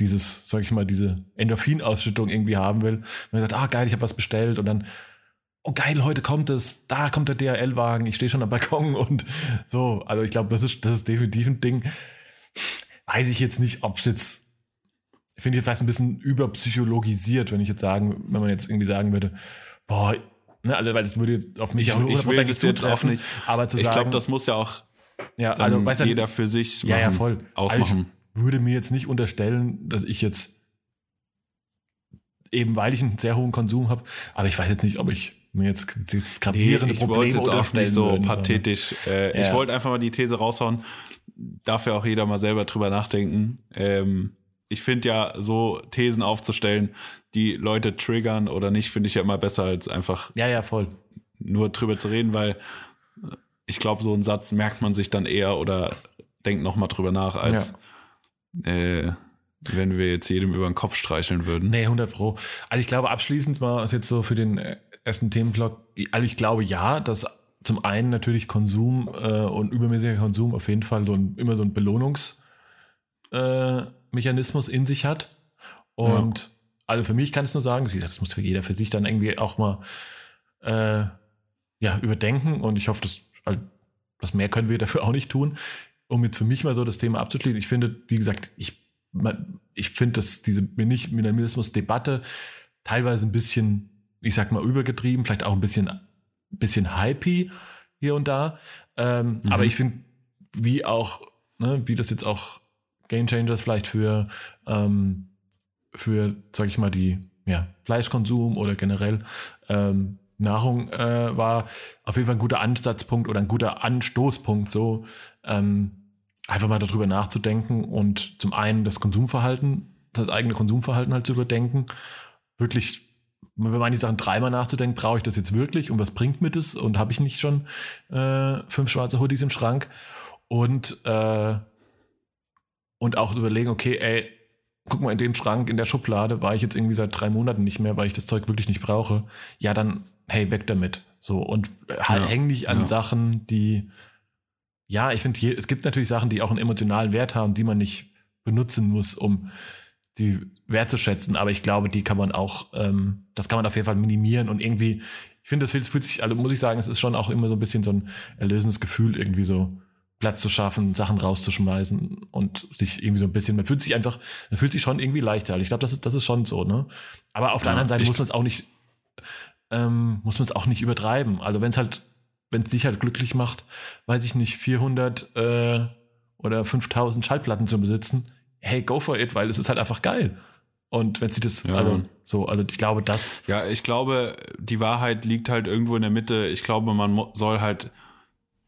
dieses, sag ich mal, diese Endorphinausschüttung irgendwie haben will. Man sagt, ah geil, ich habe was bestellt und dann, oh geil, heute kommt es, da kommt der DHL-Wagen, ich stehe schon am Balkon und so. Also ich glaube, das ist, das ist definitiv ein Ding. Weiß ich jetzt nicht, ob es jetzt, ich finde jetzt fast ein bisschen überpsychologisiert, wenn ich jetzt sagen, wenn man jetzt irgendwie sagen würde, boah, ne, also weil das würde jetzt auf mich Ich- auch ich will das jetzt auch zutreffen, nicht. aber zu ich glaube das muss ja auch ja, also, weißt du, jeder für sich ja, ja, machen, voll. ausmachen Also ich, würde mir jetzt nicht unterstellen, dass ich jetzt eben weil ich einen sehr hohen Konsum habe, aber ich weiß jetzt nicht, ob ich mir jetzt, jetzt gravierende nee, ich Probleme jetzt auch nicht so würden, pathetisch. Äh, ja. Ich wollte einfach mal die These raushauen. Darf ja auch jeder mal selber drüber nachdenken. Ähm, ich finde ja, so Thesen aufzustellen, die Leute triggern oder nicht, finde ich ja immer besser, als einfach ja, ja, voll. nur drüber zu reden, weil ich glaube, so einen Satz merkt man sich dann eher oder denkt nochmal drüber nach, als ja. äh, wenn wir jetzt jedem über den Kopf streicheln würden. Nee, 100 Pro. Also ich glaube, abschließend mal jetzt so für den ersten Themenblock, also ich glaube ja, dass zum einen natürlich Konsum äh, und übermäßiger Konsum auf jeden Fall so ein, immer so ein Belohnungsmechanismus äh, in sich hat. Und ja. also für mich kann ich nur sagen, wie gesagt, das muss für jeder für sich dann irgendwie auch mal äh, ja, überdenken und ich hoffe, dass, also, das mehr können wir dafür auch nicht tun. Um jetzt für mich mal so das Thema abzuschließen, ich finde, wie gesagt, ich ich finde, dass diese Minimalismus-Debatte teilweise ein bisschen, ich sag mal, übergetrieben, vielleicht auch ein bisschen, bisschen hypey hier und da. Ähm, mhm. Aber ich finde, wie auch, ne, wie das jetzt auch Game Changers vielleicht für, ähm, für, sag ich mal, die ja, Fleischkonsum oder generell ähm, Nahrung äh, war, auf jeden Fall ein guter Ansatzpunkt oder ein guter Anstoßpunkt, so ähm, einfach mal darüber nachzudenken und zum einen das Konsumverhalten, das eigene Konsumverhalten halt zu überdenken, wirklich, wenn man die Sachen dreimal nachzudenken, brauche ich das jetzt wirklich und was bringt mir das und habe ich nicht schon äh, fünf schwarze Hoodies im Schrank und äh, und auch überlegen, okay, ey, guck mal, in dem Schrank, in der Schublade war ich jetzt irgendwie seit drei Monaten nicht mehr, weil ich das Zeug wirklich nicht brauche. Ja, dann, hey, weg damit. So, und halt ja, häng nicht an ja. Sachen, die ja, ich finde, es gibt natürlich Sachen, die auch einen emotionalen Wert haben, die man nicht benutzen muss, um die wertzuschätzen. Aber ich glaube, die kann man auch, ähm, das kann man auf jeden Fall minimieren und irgendwie, ich finde, das fühlt sich, also muss ich sagen, es ist schon auch immer so ein bisschen so ein erlösendes Gefühl, irgendwie so Platz zu schaffen, Sachen rauszuschmeißen und sich irgendwie so ein bisschen, man fühlt sich einfach, man fühlt sich schon irgendwie leichter. Ich glaube, das ist, das ist schon so, ne? Aber auf der ja, anderen Seite muss man es auch nicht, ähm, muss man es auch nicht übertreiben. Also wenn es halt wenn es dich halt glücklich macht, weiß ich nicht, 400 äh, oder 5000 Schallplatten zu besitzen, hey, go for it, weil es ist halt einfach geil. Und wenn sie das, ja. also so, also ich glaube, das. Ja, ich glaube, die Wahrheit liegt halt irgendwo in der Mitte. Ich glaube, man soll halt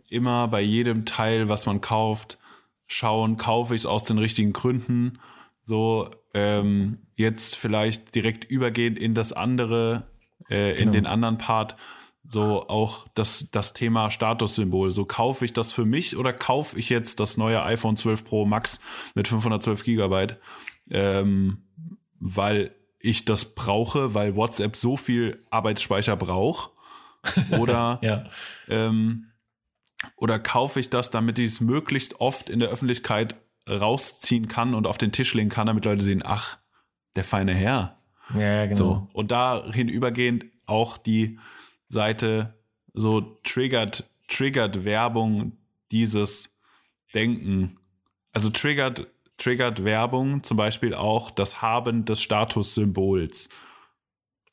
immer bei jedem Teil, was man kauft, schauen, kaufe ich es aus den richtigen Gründen. So, ähm, jetzt vielleicht direkt übergehend in das andere, äh, genau. in den anderen Part so auch das, das Thema Statussymbol. So kaufe ich das für mich oder kaufe ich jetzt das neue iPhone 12 Pro Max mit 512 Gigabyte, ähm, weil ich das brauche, weil WhatsApp so viel Arbeitsspeicher braucht? Oder, ja. ähm, oder kaufe ich das, damit ich es möglichst oft in der Öffentlichkeit rausziehen kann und auf den Tisch legen kann, damit Leute sehen, ach, der feine Herr. Ja, genau. So. Und dahin übergehend auch die Seite so triggert, triggert Werbung dieses Denken. Also triggert, triggert Werbung zum Beispiel auch das Haben des Statussymbols.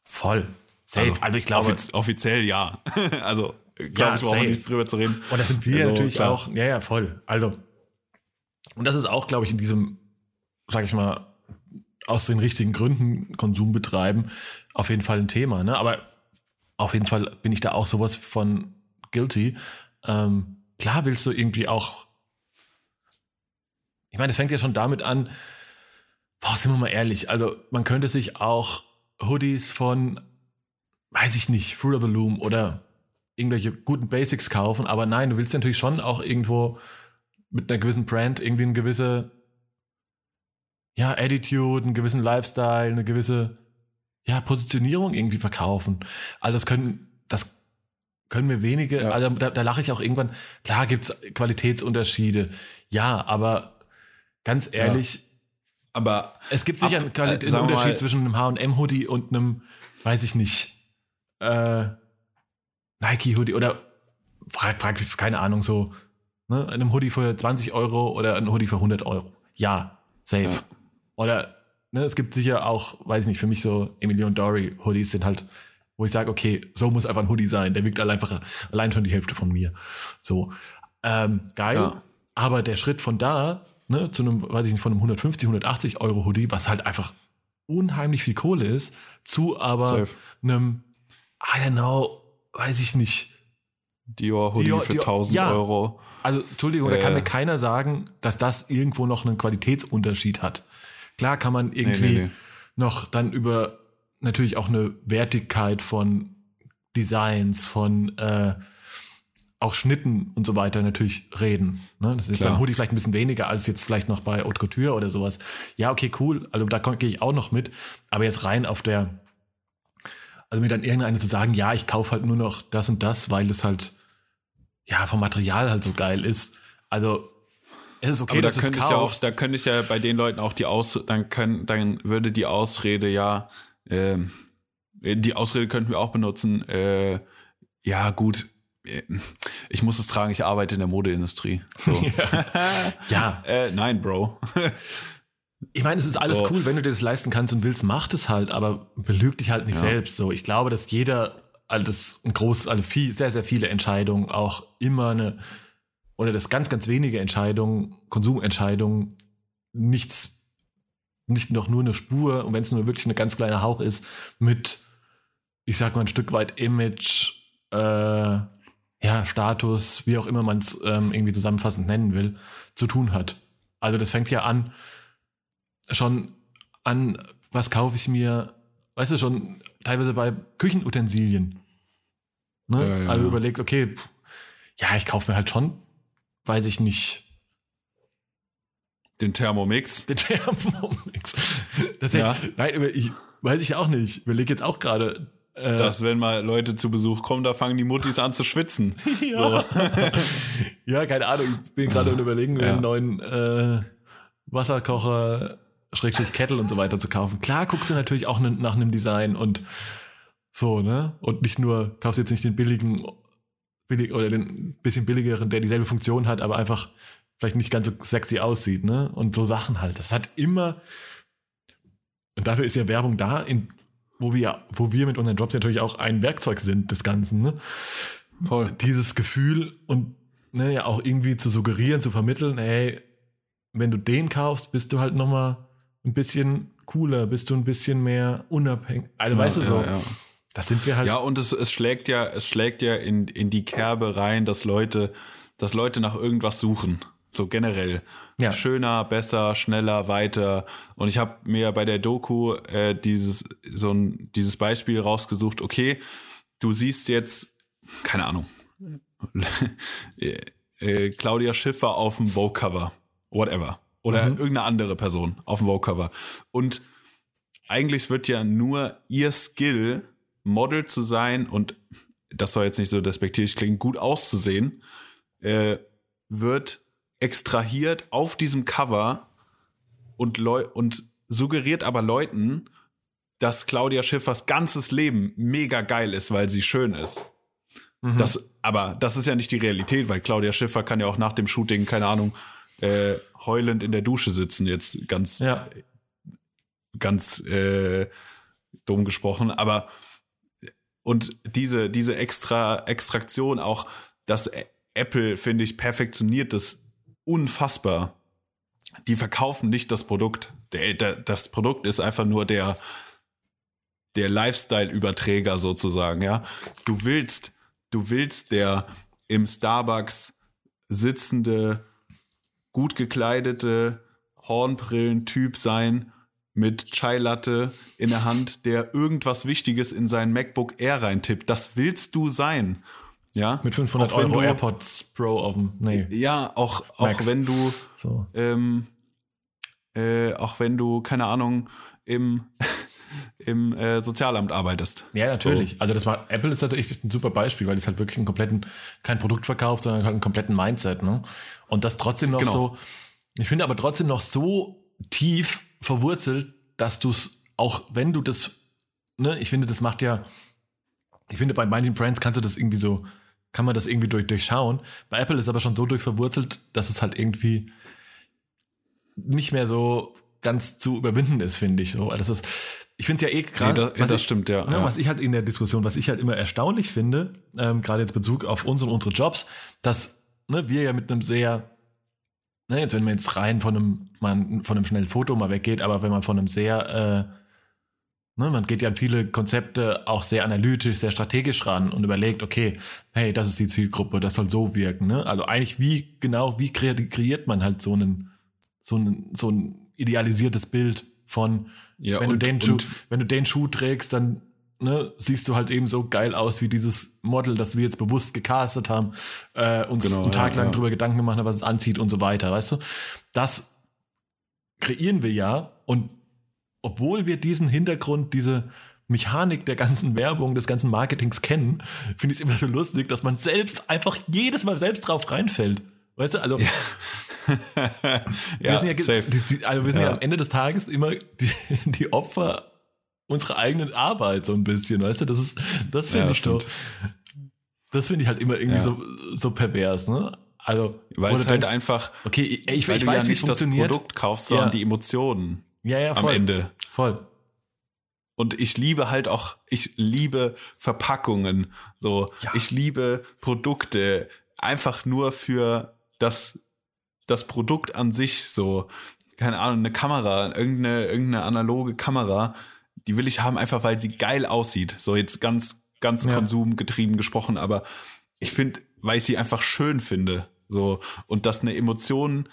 Voll. Safe. Also, also ich glaube. Offiz offiziell ja. also, glaube ja, ich, brauche nicht drüber zu reden. Und das sind wir also, natürlich klar. auch. Ja, ja, voll. Also, und das ist auch, glaube ich, in diesem, sag ich mal, aus den richtigen Gründen Konsum betreiben, auf jeden Fall ein Thema. Ne? Aber auf jeden Fall bin ich da auch sowas von guilty. Ähm, klar willst du irgendwie auch. Ich meine, es fängt ja schon damit an. Boah, sind wir mal ehrlich. Also, man könnte sich auch Hoodies von, weiß ich nicht, Fruit of the Loom oder irgendwelche guten Basics kaufen, aber nein, du willst natürlich schon auch irgendwo mit einer gewissen Brand irgendwie eine gewisse, ja, Attitude, einen gewissen Lifestyle, eine gewisse ja, Positionierung irgendwie verkaufen. Also das können, das können mir wenige, ja. also da, da lache ich auch irgendwann, klar gibt's Qualitätsunterschiede, ja, aber ganz ehrlich, ja. aber es gibt sicher ab, einen, äh, Unterschied mal, zwischen einem H&M-Hoodie und einem, weiß ich nicht, äh, Nike-Hoodie oder frag, frag, keine Ahnung, so, ne, einem Hoodie für 20 Euro oder ein Hoodie für 100 Euro. Ja, safe. Ja. Oder ne, es gibt sicher auch, weiß ich nicht, für mich so Emilio Dory Hoodies sind halt, wo ich sage, okay, so muss einfach ein Hoodie sein. Der wiegt einfach allein schon die Hälfte von mir. So, ähm, geil. Ja. Aber der Schritt von da ne, zu einem, weiß ich nicht, von einem 150, 180 Euro Hoodie, was halt einfach unheimlich viel Kohle ist, zu aber Safe. einem, I don't know, weiß ich nicht. Dior Hoodie Dior- für Dior- 1000 ja. Euro. Also, Entschuldigung, da Äh. kann mir keiner sagen, dass das irgendwo noch einen Qualitätsunterschied hat. Klar kann man irgendwie nee, nee. noch dann über natürlich auch eine Wertigkeit von Designs, von äh, auch Schnitten und so weiter natürlich reden. Ne? Das ist Klar. beim Hoodie vielleicht ein bisschen weniger als jetzt vielleicht noch bei Haute Couture oder sowas. Ja, okay, cool. Also da gehe ich auch noch mit. Aber jetzt rein auf der, also mir dann irgendeiner zu sagen, ja, ich kaufe halt nur noch das und das, weil es halt ja vom Material halt so geil ist. Also es ist okay, Aber da könnte ich ja auch, da könnte ich ja bei den Leuten auch die Aus, dann können, dann würde die Ausrede ja, ähm, die Ausrede könnten wir auch benutzen, äh, ja gut, äh, ich muss es tragen, ich arbeite in der Modeindustrie. So. ja, äh, nein, Bro. Ich meine, es ist alles So. cool, wenn du dir das leisten kannst und willst, mach es halt, aber belüg dich halt nicht Ja. selbst. So, ich glaube, dass jeder, also das ein groß, also viel, sehr, sehr viele Entscheidungen auch immer eine oder das ganz, ganz wenige Entscheidungen, Konsumentscheidungen, nichts, nicht noch nur eine Spur und wenn es nur wirklich eine ganz kleine Hauch ist, mit, ich sag mal, ein Stück weit Image, äh, ja, Status, wie auch immer man es ähm, irgendwie zusammenfassend nennen will, zu tun hat. Also das fängt ja an, schon an, was kaufe ich mir, weißt du, schon teilweise bei Küchenutensilien. Ne? Ja, ja, also ja. überlegt, okay, pff, ja, ich kaufe mir halt schon, weiß ich nicht, Den Thermomix. den Thermomix. Das Ja. ja. Nein, ich weiß ich auch nicht. Ich überlege jetzt auch gerade. Äh, Dass, wenn mal Leute zu Besuch kommen, da fangen die Muttis an zu schwitzen. ja. ja, keine Ahnung. Ich bin gerade überlegen, mir Ja. einen neuen äh, Wasserkocher, Schrägstrich Kettle und so weiter zu kaufen. Klar guckst du natürlich auch nach einem Design und so, ne? Und nicht nur, kaufst jetzt nicht den billigen, billig oder den bisschen billigeren, der dieselbe Funktion hat, aber einfach vielleicht nicht ganz so sexy aussieht, ne? Und so Sachen halt. Das hat immer, und dafür ist ja Werbung da, in, wo wir, wo wir mit unseren Jobs natürlich auch ein Werkzeug sind des Ganzen, ne? Voll. dieses Gefühl und ne, ja auch irgendwie zu suggerieren, zu vermitteln, hey, wenn du den kaufst, bist du halt noch mal ein bisschen cooler, bist du ein bisschen mehr unabhängig. Also weißt du so, Ja, ja. Das sind wir halt. Ja, und es, es schlägt ja, es schlägt ja in, in die Kerbe rein, dass Leute, dass Leute nach irgendwas suchen. So generell. Ja. Schöner, besser, schneller, weiter. Und ich habe mir bei der Doku äh, dieses, so ein, dieses Beispiel rausgesucht, okay, du siehst jetzt, keine Ahnung, äh, äh, Claudia Schiffer auf dem Vogue-Cover. Whatever. Oder Mhm. irgendeine andere Person auf dem Vogue-Cover. Und eigentlich wird ja nur ihr Skill, Model zu sein und das soll jetzt nicht so despektierlich klingen, gut auszusehen, äh, wird extrahiert auf diesem Cover und, Leu und suggeriert aber Leuten, dass Claudia Schiffers ganzes Leben mega geil ist, weil sie schön ist. Mhm. Das, aber das ist ja nicht die Realität, weil Claudia Schiffer kann ja auch nach dem Shooting, keine Ahnung, äh, heulend in der Dusche sitzen, jetzt ganz ja, ganz äh, dumm gesprochen, aber und diese, diese extra Extraktion, auch dass Ä- Apple, finde ich, perfektioniert das unfassbar. Die verkaufen nicht das Produkt. Der, der, das Produkt ist einfach nur der, der Lifestyle-Überträger sozusagen, ja. Du willst, du willst der im Starbucks sitzende, gut gekleidete Hornbrillen-Typ sein, mit Chai Latte in der Hand, der irgendwas Wichtiges in sein MacBook Air reintippt. Das willst du sein. Ja. mit 500 Auch Euro du- AirPods Pro auf dem, nee, Ja, auch, auch Max. wenn du, so. ähm, äh, auch wenn du, keine Ahnung, im, im äh, Sozialamt arbeitest. Ja, natürlich. Also das war, Apple ist natürlich ein super Beispiel, weil es halt wirklich einen kompletten, kein Produkt verkauft, sondern halt einen kompletten Mindset, ne? Und das trotzdem noch Genau. so, ich finde aber trotzdem noch so tief verwurzelt, dass du es, auch wenn du das, ne, ich finde, das macht ja, ich finde, bei manchen Brands kannst du das irgendwie so, kann man das irgendwie durch, durchschauen. Bei Apple ist aber schon so durchverwurzelt, dass es halt irgendwie nicht mehr so ganz zu überwinden ist, finde ich so. Das ist, ich finde es ja eh Nee, gerade. das, was das ich- stimmt, ja. ja, ja. Was ich halt in der Diskussion, was ich halt immer erstaunlich finde, ähm, gerade jetzt Bezug auf uns und unsere Jobs, dass ne, wir ja mit einem sehr ne, jetzt wenn man jetzt rein von einem, man, von einem schnellen Foto mal weggeht, aber wenn man von einem sehr, äh, ne, man geht ja an viele Konzepte auch sehr analytisch, sehr strategisch ran und überlegt, okay, hey, das ist die Zielgruppe, das soll so wirken. Ne? Also eigentlich wie genau, wie kreiert man halt so einen, so ein, so ein idealisiertes Bild von, Ja, wenn, und- du den Schuh, wenn du den Schuh trägst, dann ne, siehst du halt eben so geil aus wie dieses Model, das wir jetzt bewusst gecastet haben, äh, uns Genau, einen Tag ja, lang ja. drüber Gedanken gemacht haben, was es anzieht und so weiter, weißt du? Das kreieren wir ja und obwohl wir diesen Hintergrund, diese Mechanik der ganzen Werbung, des ganzen Marketings kennen, finde ich es immer so lustig, dass man selbst einfach jedes Mal selbst drauf reinfällt. Weißt du, also wir ja, sind ja, die, die, also wir sind ja. Ja. am Ende des Tages immer die, die Opfer unserer eigenen Arbeit so ein bisschen, weißt du? Das ist, das finde Ja, ich so, stimmt. das finde ich halt immer irgendwie Ja. so, so pervers, ne? Also, Weil es halt einfach, okay, ich, ich, weil ich weiß, ja nicht das. Produkt kaufst, sondern Ja. die Emotionen ja, ja, am voll. Ende. Voll. Und ich liebe halt auch, ich liebe Verpackungen. So, Ja. ich liebe Produkte einfach nur für das, das Produkt an sich. So, keine Ahnung, eine Kamera, irgendeine, irgendeine analoge Kamera, die will ich haben, einfach weil sie geil aussieht. So, jetzt ganz, ganz Ja. konsumgetrieben gesprochen, aber ich finde, weil ich sie einfach schön finde. So, und dass eine Emotion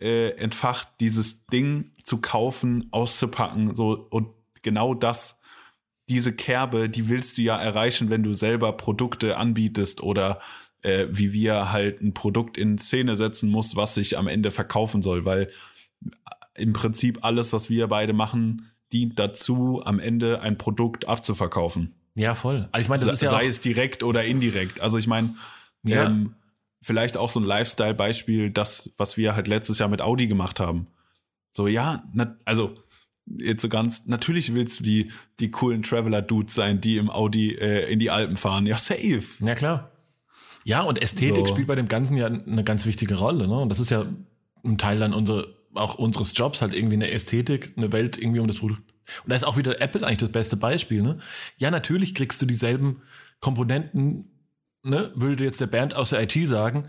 äh, entfacht, dieses Ding zu kaufen, auszupacken, so und genau das, diese Kerbe, die willst du ja erreichen, wenn du selber Produkte anbietest oder äh, wie wir halt ein Produkt in Szene setzen musst, was sich am Ende verkaufen soll, weil im Prinzip alles, was wir beide machen, dient dazu, am Ende ein Produkt abzuverkaufen. Ja, voll. Also ich meine, das ist ja Sei es direkt oder indirekt. Also ich meine, Ja. ähm, vielleicht auch so ein Lifestyle-Beispiel, das, was wir halt letztes Jahr mit Audi gemacht haben. So, ja, na, also jetzt so ganz, natürlich willst du die, die coolen Traveler-Dudes sein, die im Audi äh, in die Alpen fahren. Ja, safe. Ja, klar. Ja, und Ästhetik So. spielt bei dem Ganzen ja eine ganz wichtige Rolle. Ne? Und das ist ja ein Teil dann unsere, auch unseres Jobs, halt irgendwie eine Ästhetik, eine Welt irgendwie um das Produkt. Und da ist auch wieder Apple eigentlich das beste Beispiel. Ne? Ja, natürlich kriegst du dieselben Komponenten, ne? würde jetzt der Bernd aus der IT sagen,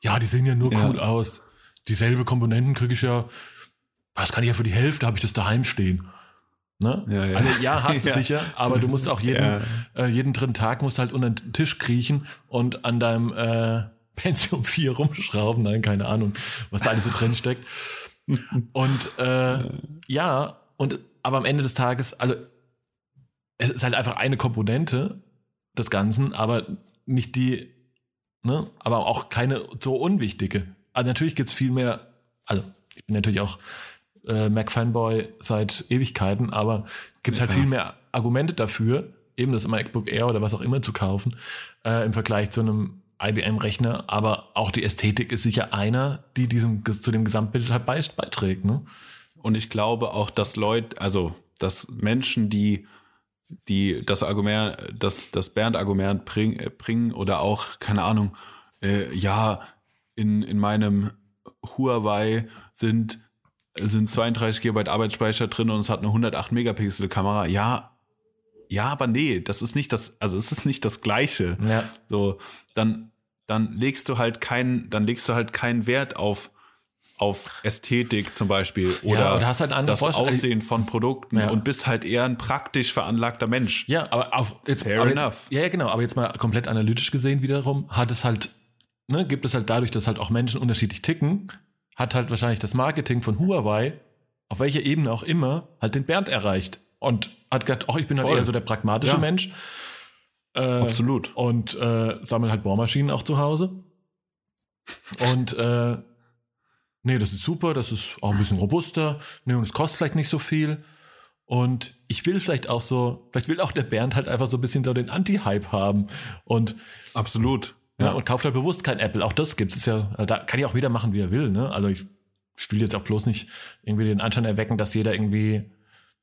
ja, die sehen ja nur Ja. cool aus. Dieselbe Komponenten kriege ich ja, das kann ich ja für die Hälfte, habe ich das daheim stehen. Ne? Ja, ja. Also, ja, hast du Ja. sicher, aber du musst auch jeden, Ja. äh, jeden dritten Tag musst halt unter den Tisch kriechen und an deinem äh, Pentium 4 rumschrauben. Nein, keine Ahnung, was da alles so drin steckt. Und äh, ja, und aber am Ende des Tages, also es ist halt einfach eine Komponente des Ganzen, aber nicht die, ne, aber auch keine so unwichtige. Also natürlich gibt's viel mehr, also ich bin natürlich auch äh, Mac-Fanboy seit Ewigkeiten, aber gibt halt Ja. viel mehr Argumente dafür, eben das MacBook Air oder was auch immer zu kaufen, äh, im Vergleich zu einem IBM-Rechner. Aber auch die Ästhetik ist sicher einer, die diesem zu dem Gesamtbild halt beiträgt. Ne? Und ich glaube auch, dass Leute, also dass Menschen, die die das Argument, das, das Bernd-Argument bring, bringen oder auch, keine Ahnung, äh, ja, in, in meinem Huawei sind, sind 32 GB Arbeitsspeicher drin und es hat eine 108 Megapixel Kamera. Ja, ja, aber nee, das ist nicht das, also es ist nicht das Gleiche. Ja. So, dann, dann legst du halt keinen, dann legst du halt keinen Wert auf, auf Ästhetik zum Beispiel oder, Ja, oder hast halt das. Aussehen von Produkten Ja. und bist halt eher ein praktisch veranlagter Mensch. Ja, aber auch jetzt, Fair aber jetzt, enough. Ja, ja, genau. Aber jetzt mal komplett analytisch gesehen wiederum, hat es halt, ne, gibt es halt dadurch, dass halt auch Menschen unterschiedlich ticken, hat halt wahrscheinlich das Marketing von Huawei, auf welcher Ebene auch immer, halt den Bernd erreicht. Und hat gesagt, ach, ich bin halt eher so der pragmatische Ja. Mensch. Äh, Absolut. und äh, sammle halt Bohrmaschinen auch zu Hause. Und äh, nee, das ist super, das ist auch ein bisschen robuster, nee, und es kostet vielleicht nicht so viel. Und ich will vielleicht auch so, vielleicht will auch der Bernd halt einfach so ein bisschen so den Anti-Hype haben und, Absolut. ja. und kauft halt bewusst kein Apple. Auch das gibt's. Ist ja, da kann ja auch wieder machen, wie er will. Ne? Also ich will jetzt auch bloß nicht irgendwie den Anschein erwecken, dass jeder irgendwie,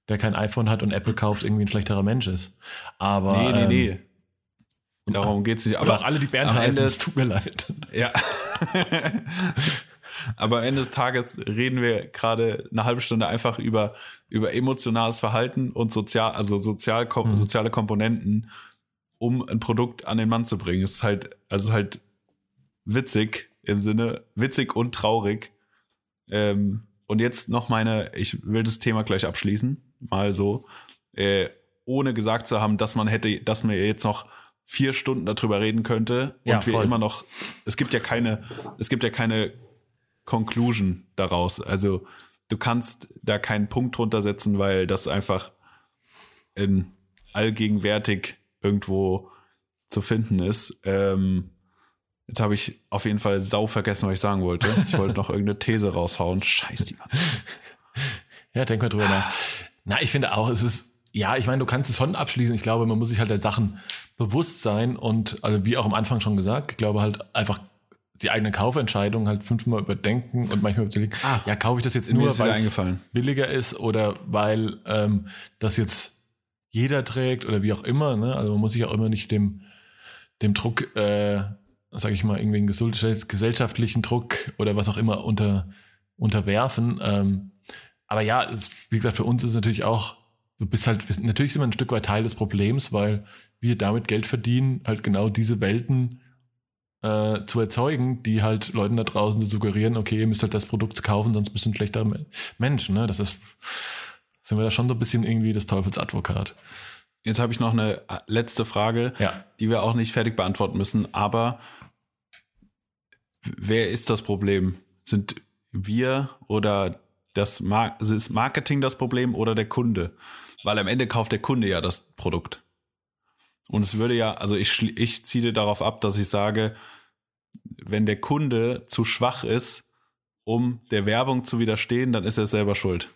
der kein iPhone hat und Apple kauft, irgendwie ein schlechterer Mensch ist. Aber nee, nee, ähm, nee. Darum geht's nicht. Aber auch alle, die Bernd heißen, es tut mir leid. Ja. Aber am Ende des Tages reden wir gerade eine halbe Stunde einfach über, über emotionales Verhalten und sozial, also sozial, Mhm. soziale Komponenten, um ein Produkt an den Mann zu bringen. Es ist halt, also halt witzig im Sinne, witzig und traurig, Ähm, und jetzt noch meine, ich will das Thema gleich abschließen, mal so, äh, ohne gesagt zu haben, dass man hätte, dass man jetzt noch vier Stunden darüber reden könnte und Ja, wir immer noch, es gibt ja keine, es gibt ja keine Conclusion daraus. Also du kannst da keinen Punkt drunter setzen, weil das einfach in allgegenwärtig irgendwo zu finden ist. Ähm, jetzt habe ich auf jeden Fall sau vergessen, was ich sagen wollte. Ich wollte noch irgendeine These raushauen. Scheiß die Mann. Ja, denk mal drüber nach. Na, ich finde auch, es ist, ja, ich meine, du kannst es schon abschließen. Ich glaube, man muss sich halt der Sachen bewusst sein und, also wie auch am Anfang schon gesagt, ich glaube halt einfach die eigene Kaufentscheidung halt fünfmal überdenken und manchmal überlegen, Ah, ja, kaufe ich das jetzt nur, weil es billiger ist oder weil ähm, das jetzt jeder trägt oder wie auch immer. Ne? Also man muss sich auch immer nicht dem, dem Druck, äh, sage ich mal, irgendwie einen gesell- gesellschaftlichen Druck oder was auch immer unter, unterwerfen. Ähm, aber ja, es, wie gesagt, für uns ist es natürlich auch, du bist halt, natürlich sind wir ein Stück weit Teil des Problems, weil wir damit Geld verdienen, halt genau diese Welten äh, zu erzeugen, die halt Leuten da draußen zu suggerieren, okay, ihr müsst halt das Produkt kaufen, sonst bist du ein schlechter Me- Mensch. Ne? Das ist, sind wir da schon so ein bisschen irgendwie das Teufelsadvokat. Jetzt habe ich noch eine äh, letzte Frage, Ja. die wir auch nicht fertig beantworten müssen. Aber wer ist das Problem? Sind wir oder das Mar ist Marketing das Problem oder der Kunde? Weil am Ende kauft der Kunde ja das Produkt. Und es würde ja, also ich, ich ziele darauf ab, dass ich sage, wenn der Kunde zu schwach ist, um der Werbung zu widerstehen, dann ist er selber schuld.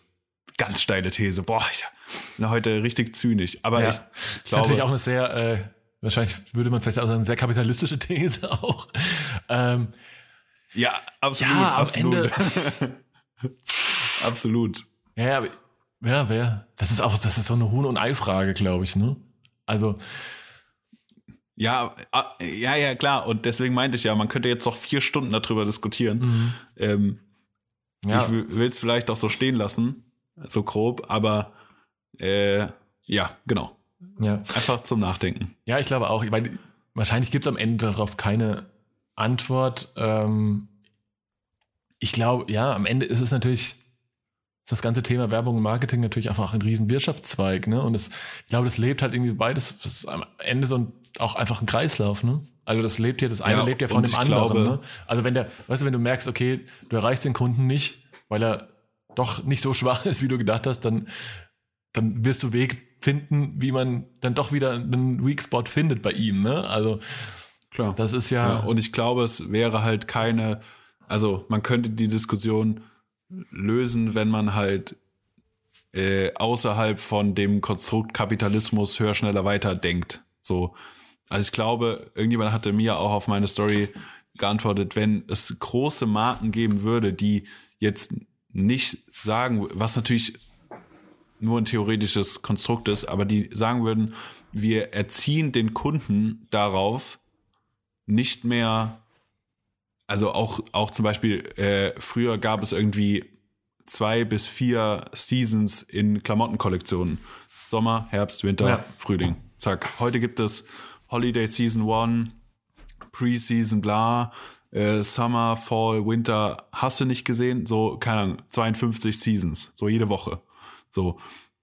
Ganz steile These. Boah, ich bin heute richtig zynisch. Aber Ja. ich Das ist glaube, natürlich auch eine sehr, äh, wahrscheinlich würde man vielleicht auch sagen, sehr kapitalistische These auch. Ähm, Ja, absolut. Ja, am absolut. Ende- absolut. ja, ja, aber- ja, wer? Das ist auch, das ist so eine Huhn- und Ei-Frage, glaube ich, ne? Also, Ja, ja, ja, klar. Und deswegen meinte ich ja, man könnte jetzt noch vier Stunden darüber diskutieren. Ähm, ja, Ich will es vielleicht auch so stehen lassen, so grob, aber äh, ja, genau. ja. Einfach zum Nachdenken. Ja, ich glaube auch. Ich meine, wahrscheinlich gibt es am Ende darauf keine Antwort. Ähm, ich glaube, ja, am Ende ist es natürlich ist das ganze Thema Werbung und Marketing natürlich einfach ein riesen Wirtschaftszweig, ne? Und es, ich glaube, das lebt halt irgendwie beides. Das ist am Ende so ein, auch einfach ein Kreislauf, ne? Also das lebt hier, das eine Ja, lebt ja von dem anderen. glaube- ne? Also wenn der, weißt du, wenn du merkst, okay, du erreichst den Kunden nicht, weil er doch nicht so schwach ist, wie du gedacht hast, dann, dann wirst du Weg finden, wie man dann doch wieder einen Weak Spot findet bei ihm, ne? Also Klar. das ist ja, ja, und ich glaube, es wäre halt keine, also man könnte die Diskussion lösen, wenn man halt äh, außerhalb von dem Konstrukt Kapitalismus höher, schneller, weiter denkt. So. Also ich glaube, irgendjemand hatte mir auch auf meine Story geantwortet, wenn es große Marken geben würde, die jetzt nicht sagen, was natürlich nur ein theoretisches Konstrukt ist, aber die sagen würden, wir erziehen den Kunden darauf, nicht mehr, also auch, auch zum Beispiel, äh, früher gab es irgendwie zwei bis vier Seasons in Klamottenkollektionen. Sommer, Herbst, Winter, Ja. Frühling. Zack. Heute gibt es Holiday Season 1, Preseason, bla, äh, Summer, Fall, Winter, hast du nicht gesehen? So, keine Ahnung, 52 Seasons, so jede Woche. So.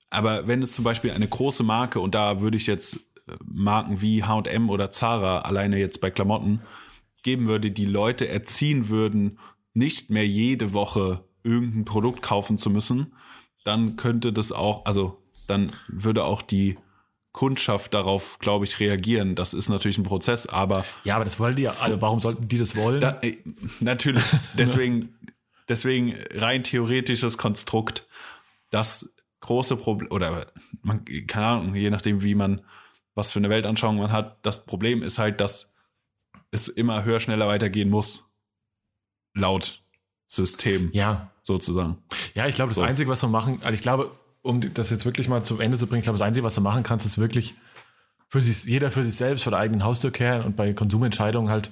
Aber wenn es zum Beispiel eine große Marke, und da würde ich jetzt Marken wie HM oder Zara alleine jetzt bei Klamotten geben würde, die Leute erziehen würden, nicht mehr jede Woche irgendein Produkt kaufen zu müssen, dann könnte das auch, also dann würde auch die Kundschaft darauf, glaube ich, reagieren. Das ist natürlich ein Prozess, aber ja, aber das wollen die ja, also warum sollten die das wollen? da, äh, natürlich, deswegen, deswegen rein theoretisches Konstrukt, das große Problem, oder man, keine Ahnung, je nachdem, wie man, was für eine Weltanschauung man hat, das Problem ist halt, dass es immer höher, schneller weitergehen muss. Laut System, ja, sozusagen. Ja, ich glaube, das So. Einzige, was man machen, also ich glaube, um das jetzt wirklich mal zum Ende zu bringen, ich glaube, das Einzige, was du machen kannst, ist wirklich für sich, jeder für sich selbst, vor der eigenen Haustür kehren und bei Konsumentscheidungen halt,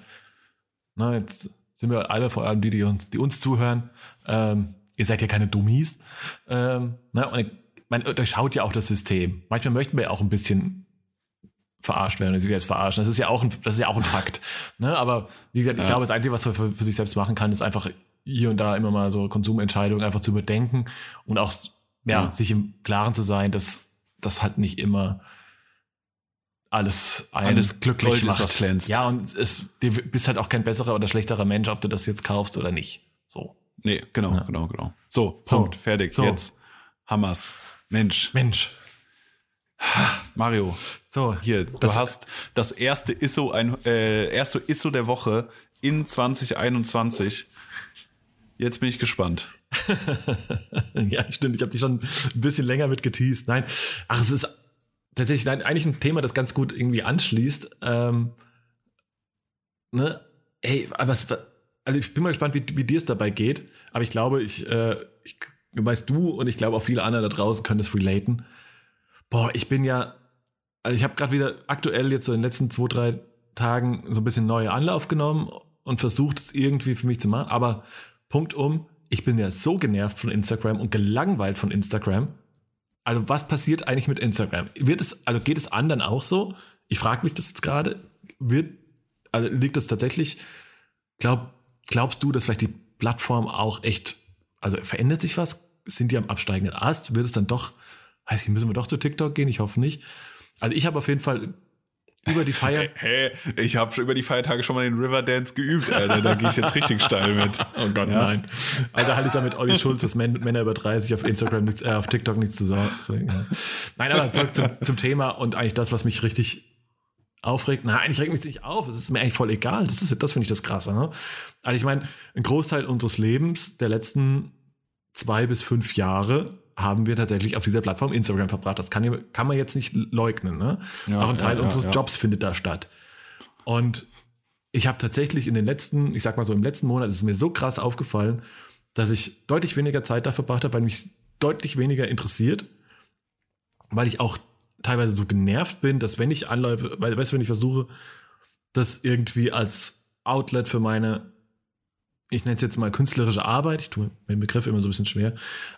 na, jetzt sind wir alle, vor allem die, die uns, die uns zuhören, ähm, ihr seid ja keine Dummies, ähm, na, und ich, man durchschaut ja auch das System. Manchmal möchten wir ja auch ein bisschen verarscht werden, sich selbst verarschen. Das ist ja auch ein, das ist ja auch ein Fakt. Ne? Aber wie gesagt, ich Ja. glaube, das Einzige, was man für, für sich selbst machen kann, ist einfach hier und da immer mal so Konsumentscheidungen einfach zu überdenken und auch ja, Ja. sich im Klaren zu sein, dass das halt nicht immer alles Alles glücklich Gold ist, macht. glänzt. Ja, und es, du bist halt auch kein besserer oder schlechterer Mensch, ob du das jetzt kaufst oder nicht. So. Nee, genau, Ja. genau, genau. So, So. Punkt, fertig. So. Jetzt. Hammers. Mensch, Mensch. Mario, So. hier, du Das- hast das erste ISO, ein, äh, erste ISO der Woche in 2021. Jetzt bin ich gespannt. Ja, stimmt. Ich habe dich schon ein bisschen länger mit geteased. Nein, ach, es ist tatsächlich nein, eigentlich ein Thema, das ganz gut irgendwie anschließt. Ähm, ne? Ey, aber es, also ich bin mal gespannt, wie, wie dir es dabei geht. Aber ich glaube, ich, äh, ich weißt du und ich glaube auch viele andere da draußen können das relaten. Boah, ich bin ja, also ich habe gerade wieder aktuell jetzt so in den letzten zwei, drei Tagen so ein bisschen neue Anlauf genommen und versucht es irgendwie für mich zu machen. Aber Punkt um, ich bin ja so genervt von Instagram und gelangweilt von Instagram. Also was passiert eigentlich mit Instagram? Wird es, also geht es anderen auch so? Ich frage mich das jetzt gerade. Wird, also liegt das tatsächlich, glaub, glaubst du, dass vielleicht die Plattform auch echt, also verändert sich was? Sind die am absteigenden Ast? Wird es dann doch, weiß ich, müssen wir doch zu TikTok gehen? Ich hoffe nicht. Also ich habe auf jeden Fall über die Feier. Hä? Ich habe über die Feiertage schon mal den Riverdance geübt, Alter. Da gehe ich jetzt richtig steil mit. Oh Gott, Ja. nein. Also halt ist ja mit Olli Schulz, dass Män- Männer über 30 auf Instagram, nichts, äh, auf TikTok nichts zu sagen. Nein, aber zurück zum, zum Thema und eigentlich das, was mich richtig aufregt. Nein, eigentlich regt mich nicht auf. Es ist mir eigentlich voll egal. Das ist, das finde ich das Krasse. Ne? Also ich meine, ein Großteil unseres Lebens der letzten zwei bis fünf Jahre haben wir tatsächlich auf dieser Plattform Instagram verbracht. Das kann, kann man jetzt nicht leugnen. Ne? Ja, Auch ein Teil ja, ja, unseres. Jobs findet da statt. Und ich habe tatsächlich in den letzten, ich sag mal so im letzten Monat, ist es mir so krass aufgefallen, dass ich deutlich weniger Zeit da verbracht habe, weil mich deutlich weniger interessiert, weil ich auch teilweise so genervt bin, dass wenn ich anläufe, weil, weißt du, wenn ich versuche, das irgendwie als Outlet für meine, ich nenne es jetzt mal künstlerische Arbeit, ich tue mir den Begriff immer so ein bisschen schwer,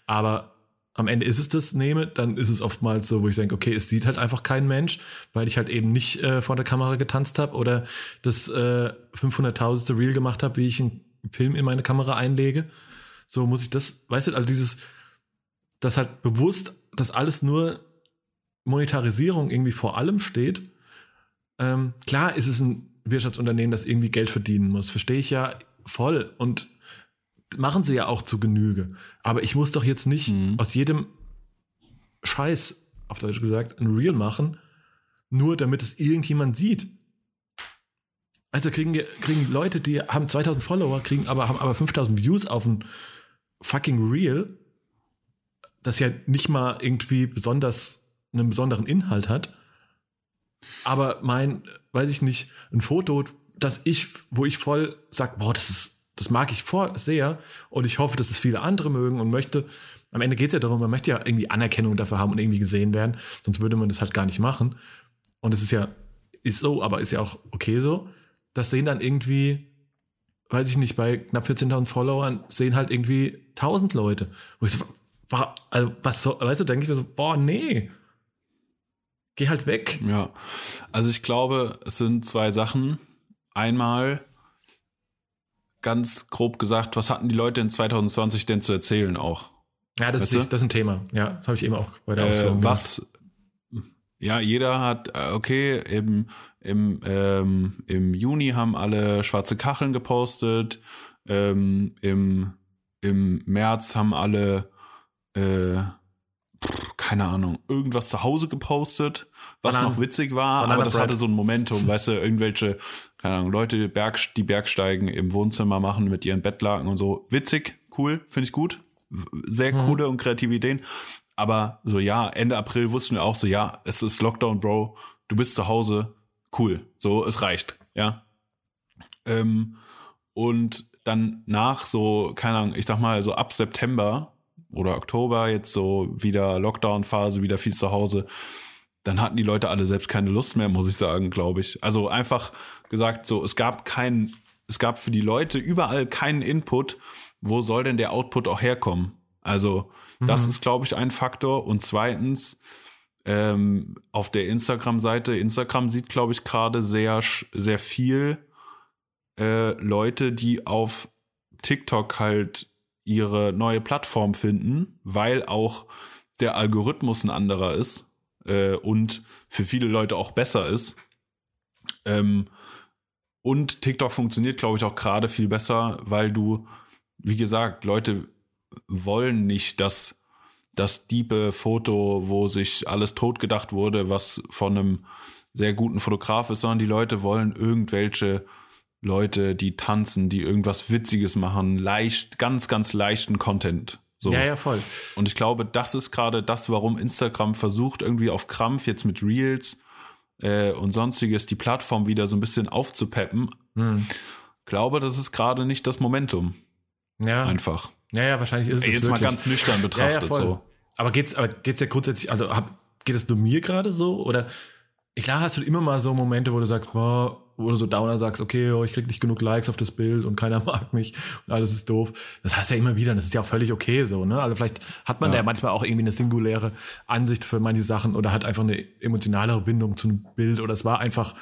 aber am Ende ist es das nehme, dann ist es oftmals so, wo ich denke, okay, es sieht halt einfach kein Mensch, weil ich halt eben nicht äh, vor der Kamera getanzt habe oder das äh, 500.000. Reel gemacht habe, wie ich einen Film in meine Kamera einlege. So muss ich das, weißt du, also dieses, das halt bewusst, dass alles nur Monetarisierung irgendwie vor allem steht. Ähm, klar ist es ein Wirtschaftsunternehmen, das irgendwie Geld verdienen muss. Verstehe ich ja voll. Und machen sie ja auch zu Genüge. Aber ich muss doch jetzt nicht Mhm. aus jedem Scheiß, auf Deutsch gesagt, ein Reel machen, nur damit es irgendjemand sieht. Also kriegen, wir- kriegen Leute, die haben 2000 Follower, kriegen aber, haben aber 5000 Views auf ein fucking Reel, das ja nicht mal irgendwie besonders einen besonderen Inhalt hat. Aber mein, weiß ich nicht, ein Foto, das ich, wo ich voll sag, boah, das ist, das mag ich vor, sehr und ich hoffe, dass es viele andere mögen und möchte. Am Ende geht es ja darum, man möchte ja irgendwie Anerkennung dafür haben und irgendwie gesehen werden, sonst würde man das halt gar nicht machen. Und es ist ja, ist so, aber ist ja auch okay so. Das sehen dann irgendwie, weiß ich nicht, bei knapp 14.000 Followern sehen halt irgendwie 1000 Leute. Wo ich so, also was so, weißt du, denke ich mir so, boah, nee. Geh halt weg. Ja, also ich glaube, es sind zwei Sachen. Einmal, ganz grob gesagt, was hatten die Leute in 2020 denn zu erzählen auch? Ja, das, Weißt ist, du? das ist ein Thema. Ja, das habe ich eben auch bei der Äh, Ausführung was, ja, jeder hat, äh, okay, im, im, ähm, im Juni haben alle schwarze Kacheln gepostet, ähm, im, im März haben alle, äh, pff, keine Ahnung, irgendwas zu Hause gepostet, was Bananen- noch witzig war, Banana aber das Bread. hatte so ein Momentum, weißt du, irgendwelche, keine Ahnung, Leute, die, Berg, die Bergsteigen im Wohnzimmer machen mit ihren Bettlaken und so. Witzig, cool, finde ich gut. Sehr Mhm. coole und kreative Ideen. Aber so, ja, Ende April wussten wir auch so, ja, es ist Lockdown, Bro, du bist zu Hause, cool, so, es reicht, ja. Ähm, und dann nach so, keine Ahnung, ich sag mal, so ab September oder Oktober jetzt so wieder Lockdown-Phase, wieder viel zu Hause, dann hatten die Leute alle selbst keine Lust mehr, muss ich sagen, glaube ich. Also einfach gesagt, so, es gab keinen, es gab für die Leute überall keinen Input, wo soll denn der Output auch herkommen? Also, das Mhm. ist, glaube ich, ein Faktor. Und zweitens, ähm, auf der Instagram-Seite, Instagram sieht, glaube ich, gerade sehr, sehr viel äh, Leute, die auf TikTok halt ihre neue Plattform finden, weil auch der Algorithmus ein anderer ist äh, und für viele Leute auch besser ist. Ähm, und TikTok funktioniert, glaube ich, auch gerade viel besser, weil du, wie gesagt, Leute wollen nicht das, das diepe Foto, wo sich alles totgedacht wurde, was von einem sehr guten Fotograf ist, sondern die Leute wollen irgendwelche Leute, die tanzen, die irgendwas Witziges machen, leicht, ganz, ganz leichten Content. So. Ja, ja, voll. Und ich glaube, das ist gerade das, warum Instagram versucht, irgendwie auf Krampf jetzt mit Reels äh, und sonstiges die Plattform wieder so ein bisschen aufzupeppen. Hm. Glaube, das ist gerade nicht das Momentum. Ja. Einfach. Ja, ja, wahrscheinlich ist es Jetzt wirklich. mal ganz nüchtern betrachtet Ja, ja, so. Aber geht's, aber geht's ja grundsätzlich, also hab, geht es nur mir gerade so? Oder klar hast du immer mal so Momente, wo du sagst, boah, wo du so Downer sagst, okay, oh, ich krieg nicht genug Likes auf das Bild und keiner mag mich und alles ist doof. Das hast du ja immer wieder und das ist ja auch völlig okay so, ne? Also vielleicht hat man Ja. ja. manchmal auch irgendwie eine singuläre Ansicht für manche Sachen oder hat einfach eine emotionalere Bindung zu einem Bild oder es war einfach,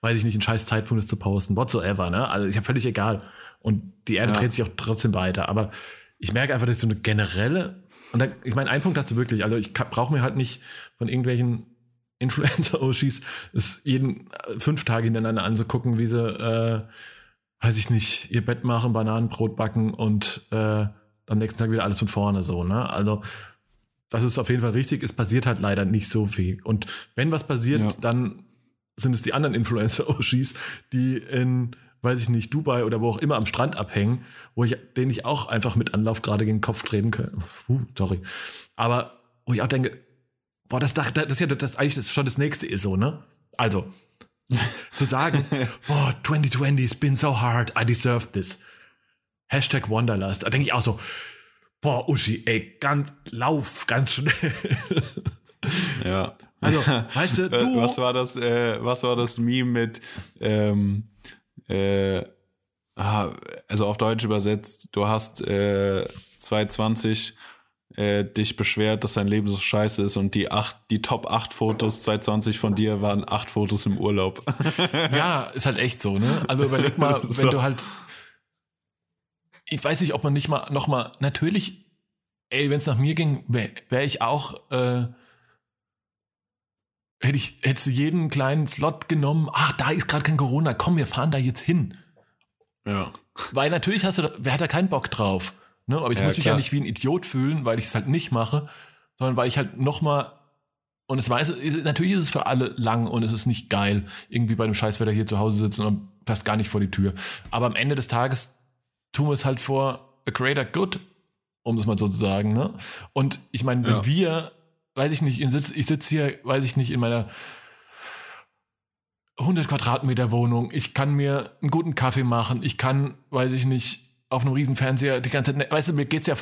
weiß ich nicht, ein scheiß Zeitpunkt, es zu posten, whatsoever, ne? Also ich habe völlig egal. Und die Erde Ja. dreht sich auch trotzdem weiter. Aber ich merke einfach, dass so eine generelle, und da, ich meine, einen Punkt hast du wirklich, also ich brauche mir halt nicht von irgendwelchen Influencer-Oshis es jeden äh, fünf Tage hintereinander anzugucken, wie sie, äh, weiß ich nicht, ihr Bett machen, Bananenbrot backen und äh, am nächsten Tag wieder alles von vorne so, ne? Also das ist auf jeden Fall richtig. Es passiert halt leider nicht so viel. Und wenn was passiert, Ja. dann sind es die anderen Influencer-Oshis, die in, weiß ich nicht, Dubai oder wo auch immer am Strand abhängen, wo ich, denen ich auch einfach mit Anlauf gerade gegen den Kopf treten kann. Uh, sorry. Aber wo ich auch denke, boah, das, das, das ist ja das eigentlich das schon das nächste ist so, ne? Also, zu sagen, boah, 2020's been so hard, I deserve this. Hashtag Wanderlust. Da denke ich auch so, boah, Uschi, ey, ganz, lauf ganz schnell. Ja. Also, weißt du, du- was war das, äh, was war das Meme mit, ähm, äh, ah, also auf Deutsch übersetzt, du hast äh, 2020 äh, dich beschwert, dass dein Leben so scheiße ist und die acht, die Top 8 Fotos 2020 von dir waren acht Fotos im Urlaub. Ja, ist halt echt so, ne? Also überleg mal, ist wenn so. du halt. Ich weiß nicht, ob man nicht mal noch mal. Natürlich, ey, wenn es nach mir ging, wäre wär ich auch. Äh, hätte ich hättest du jeden kleinen Slot genommen. Ah, da ist gerade kein Corona. Komm, wir fahren da jetzt hin. Ja. Weil natürlich hast du, da- wer hat da keinen Bock drauf? Ne? Aber ich Ja, muss mich klar. ja nicht wie ein Idiot fühlen, weil ich es halt nicht mache, sondern weil ich halt noch mal und es weiß, natürlich ist es für alle lang und es ist nicht geil, irgendwie bei dem Scheißwetter hier zu Hause sitzen und passt gar nicht vor die Tür. Aber am Ende des Tages tun wir es halt vor a greater good, um das mal so zu sagen. Ne? Und ich meine, wenn Ja. wir, weiß ich nicht, ich sitze hier, weiß ich nicht, in meiner 100 Quadratmeter Wohnung, ich kann mir einen guten Kaffee machen, ich kann, weiß ich nicht, auf einem riesen Fernseher die ganze Zeit, ne, weißt du, mir geht's ja,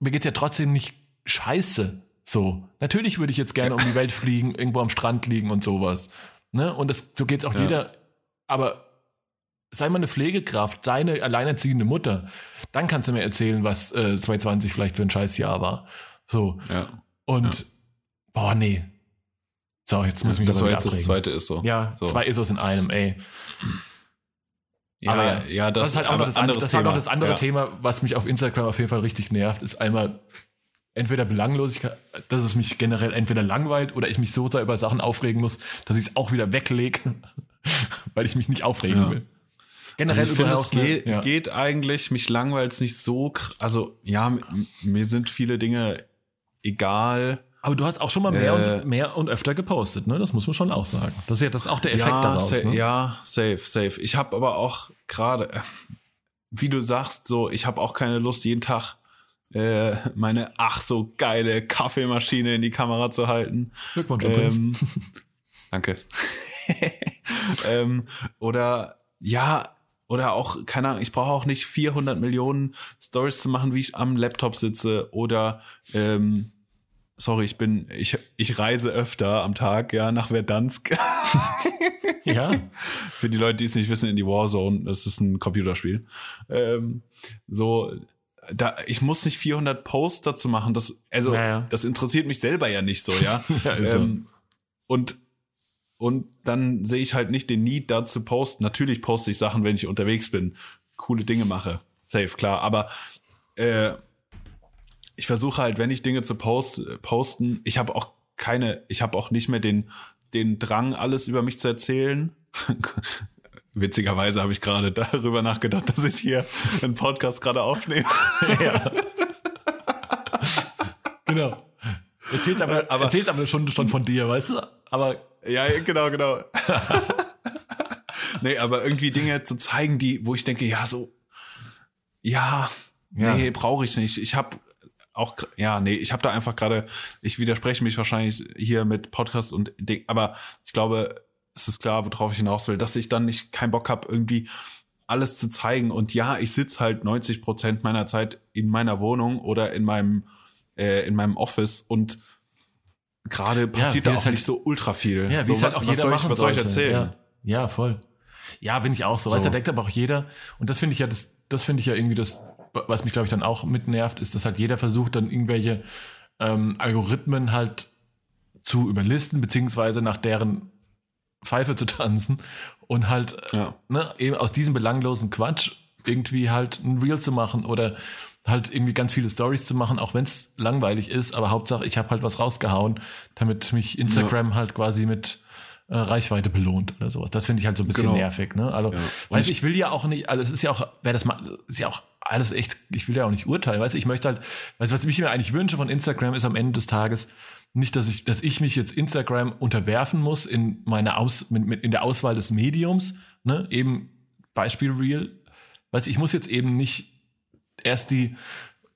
mir geht's ja trotzdem nicht scheiße. So. Natürlich würde ich jetzt gerne um die Welt fliegen, irgendwo am Strand liegen und sowas. Ne? Und das, so geht's auch Ja. jeder. Aber sei mal eine Pflegekraft, sei eine alleinerziehende Mutter. Dann kannst du mir erzählen, was äh, 2020 vielleicht für ein Scheißjahr war. So. Ja. Und, boah, nee. So, jetzt muss ich mich das war jetzt das abregen. zweite ist so. Ja, So. zwei ISOs in einem, ey. Ja, Aber ja, das, Das, ist halt auch noch das, andere, das, halt noch das andere ja. Thema, was mich auf Instagram auf jeden Fall richtig nervt, ist einmal entweder Belanglosigkeit, dass es mich generell entweder langweilt oder ich mich so sehr über Sachen aufregen muss, dass ich es auch wieder weglege, weil ich mich nicht aufregen Ja. will. Also Generell ich finde, es geht, ja. geht eigentlich, mich langweilt es nicht so, also ja, mir sind viele Dinge egal. Aber du hast auch schon mal mehr, Äh, und, mehr und öfter gepostet, ne? Das muss man schon auch sagen. Das ist ja das ist auch der Effekt daraus. sa ne? ja, safe, safe. Ich habe aber auch gerade, äh, wie du sagst, so, ich habe auch keine Lust, jeden Tag äh, meine ach so geile Kaffeemaschine in die Kamera zu halten. Glückwunsch übrigens. Ähm, danke. ähm, oder ja, oder auch, keine Ahnung, ich brauche auch nicht 400 Millionen Stories zu machen, wie ich am Laptop sitze oder ähm, sorry, ich bin, ich, ich reise öfter am Tag, ja, nach Verdansk. Ja. Für die Leute, die es nicht wissen, in die Warzone, das ist ein Computerspiel. Ähm, so, da, ich muss nicht 400 Posts dazu machen. Das, also, Ja, ja. das interessiert mich selber ja nicht so, ja. Ja, ist so. ähm, und, und dann sehe ich halt nicht den Need da zu posten. Natürlich poste ich Sachen, wenn ich unterwegs bin, coole Dinge mache. safe, klar. Aber äh, ich versuche halt, wenn ich Dinge zu post, posten, ich habe auch keine, ich habe auch nicht mehr den, den Drang, alles über mich zu erzählen. Witzigerweise habe ich gerade darüber nachgedacht, dass ich hier einen Podcast gerade aufnehme. ja. genau. Erzähl's aber, aber, erzähl's aber schon, schon von dir, weißt du? Aber. Ja, genau, genau. nee, aber irgendwie Dinge zu zeigen, die, wo ich denke, ja, so, ja, ja. nee, brauche ich nicht. Ich habe auch, ja, nee, ich habe da einfach gerade, ich widerspreche mich wahrscheinlich hier mit Podcast und Ding, aber ich glaube, es ist klar, worauf ich hinaus will, dass ich dann nicht keinen Bock habe, irgendwie alles zu zeigen. Und ja, ich sitze halt 90 Prozent meiner Zeit in meiner Wohnung oder in meinem, äh, in meinem Office und gerade passiert ja, da auch halt, nicht so ultra viel. Ja, wie so, es halt auch jeder machen ich, was soll ich erzählen? Ja, ja, voll. Ja, bin ich auch so. so. Weißt du, da denkt aber auch jeder, und das finde ich ja, das, das finde ich ja irgendwie das was mich, glaube ich, dann auch mitnervt, ist, dass halt jeder versucht, dann irgendwelche ähm, Algorithmen halt zu überlisten, beziehungsweise nach deren Pfeife zu tanzen und halt ja. ne, eben aus diesem belanglosen Quatsch irgendwie halt ein Reel zu machen oder halt irgendwie ganz viele Stories zu machen, auch wenn es langweilig ist, aber Hauptsache ich habe halt was rausgehauen, damit mich Instagram ja. halt quasi mit äh, Reichweite belohnt oder sowas. Das finde ich halt so ein bisschen genau. nervig. Ne? Also, ja. weiß ich, ich will ja auch nicht, also es ist ja auch, wer das macht, ist ja auch alles echt, ich will ja auch nicht urteilen, weißt du, ich möchte halt, weißt was ich mir eigentlich wünsche von Instagram ist am Ende des Tages nicht, dass ich, dass ich mich jetzt Instagram unterwerfen muss in meiner Aus, mit, mit, in der Auswahl des Mediums, ne, eben Beispiel Real, weißt du, ich muss jetzt eben nicht erst die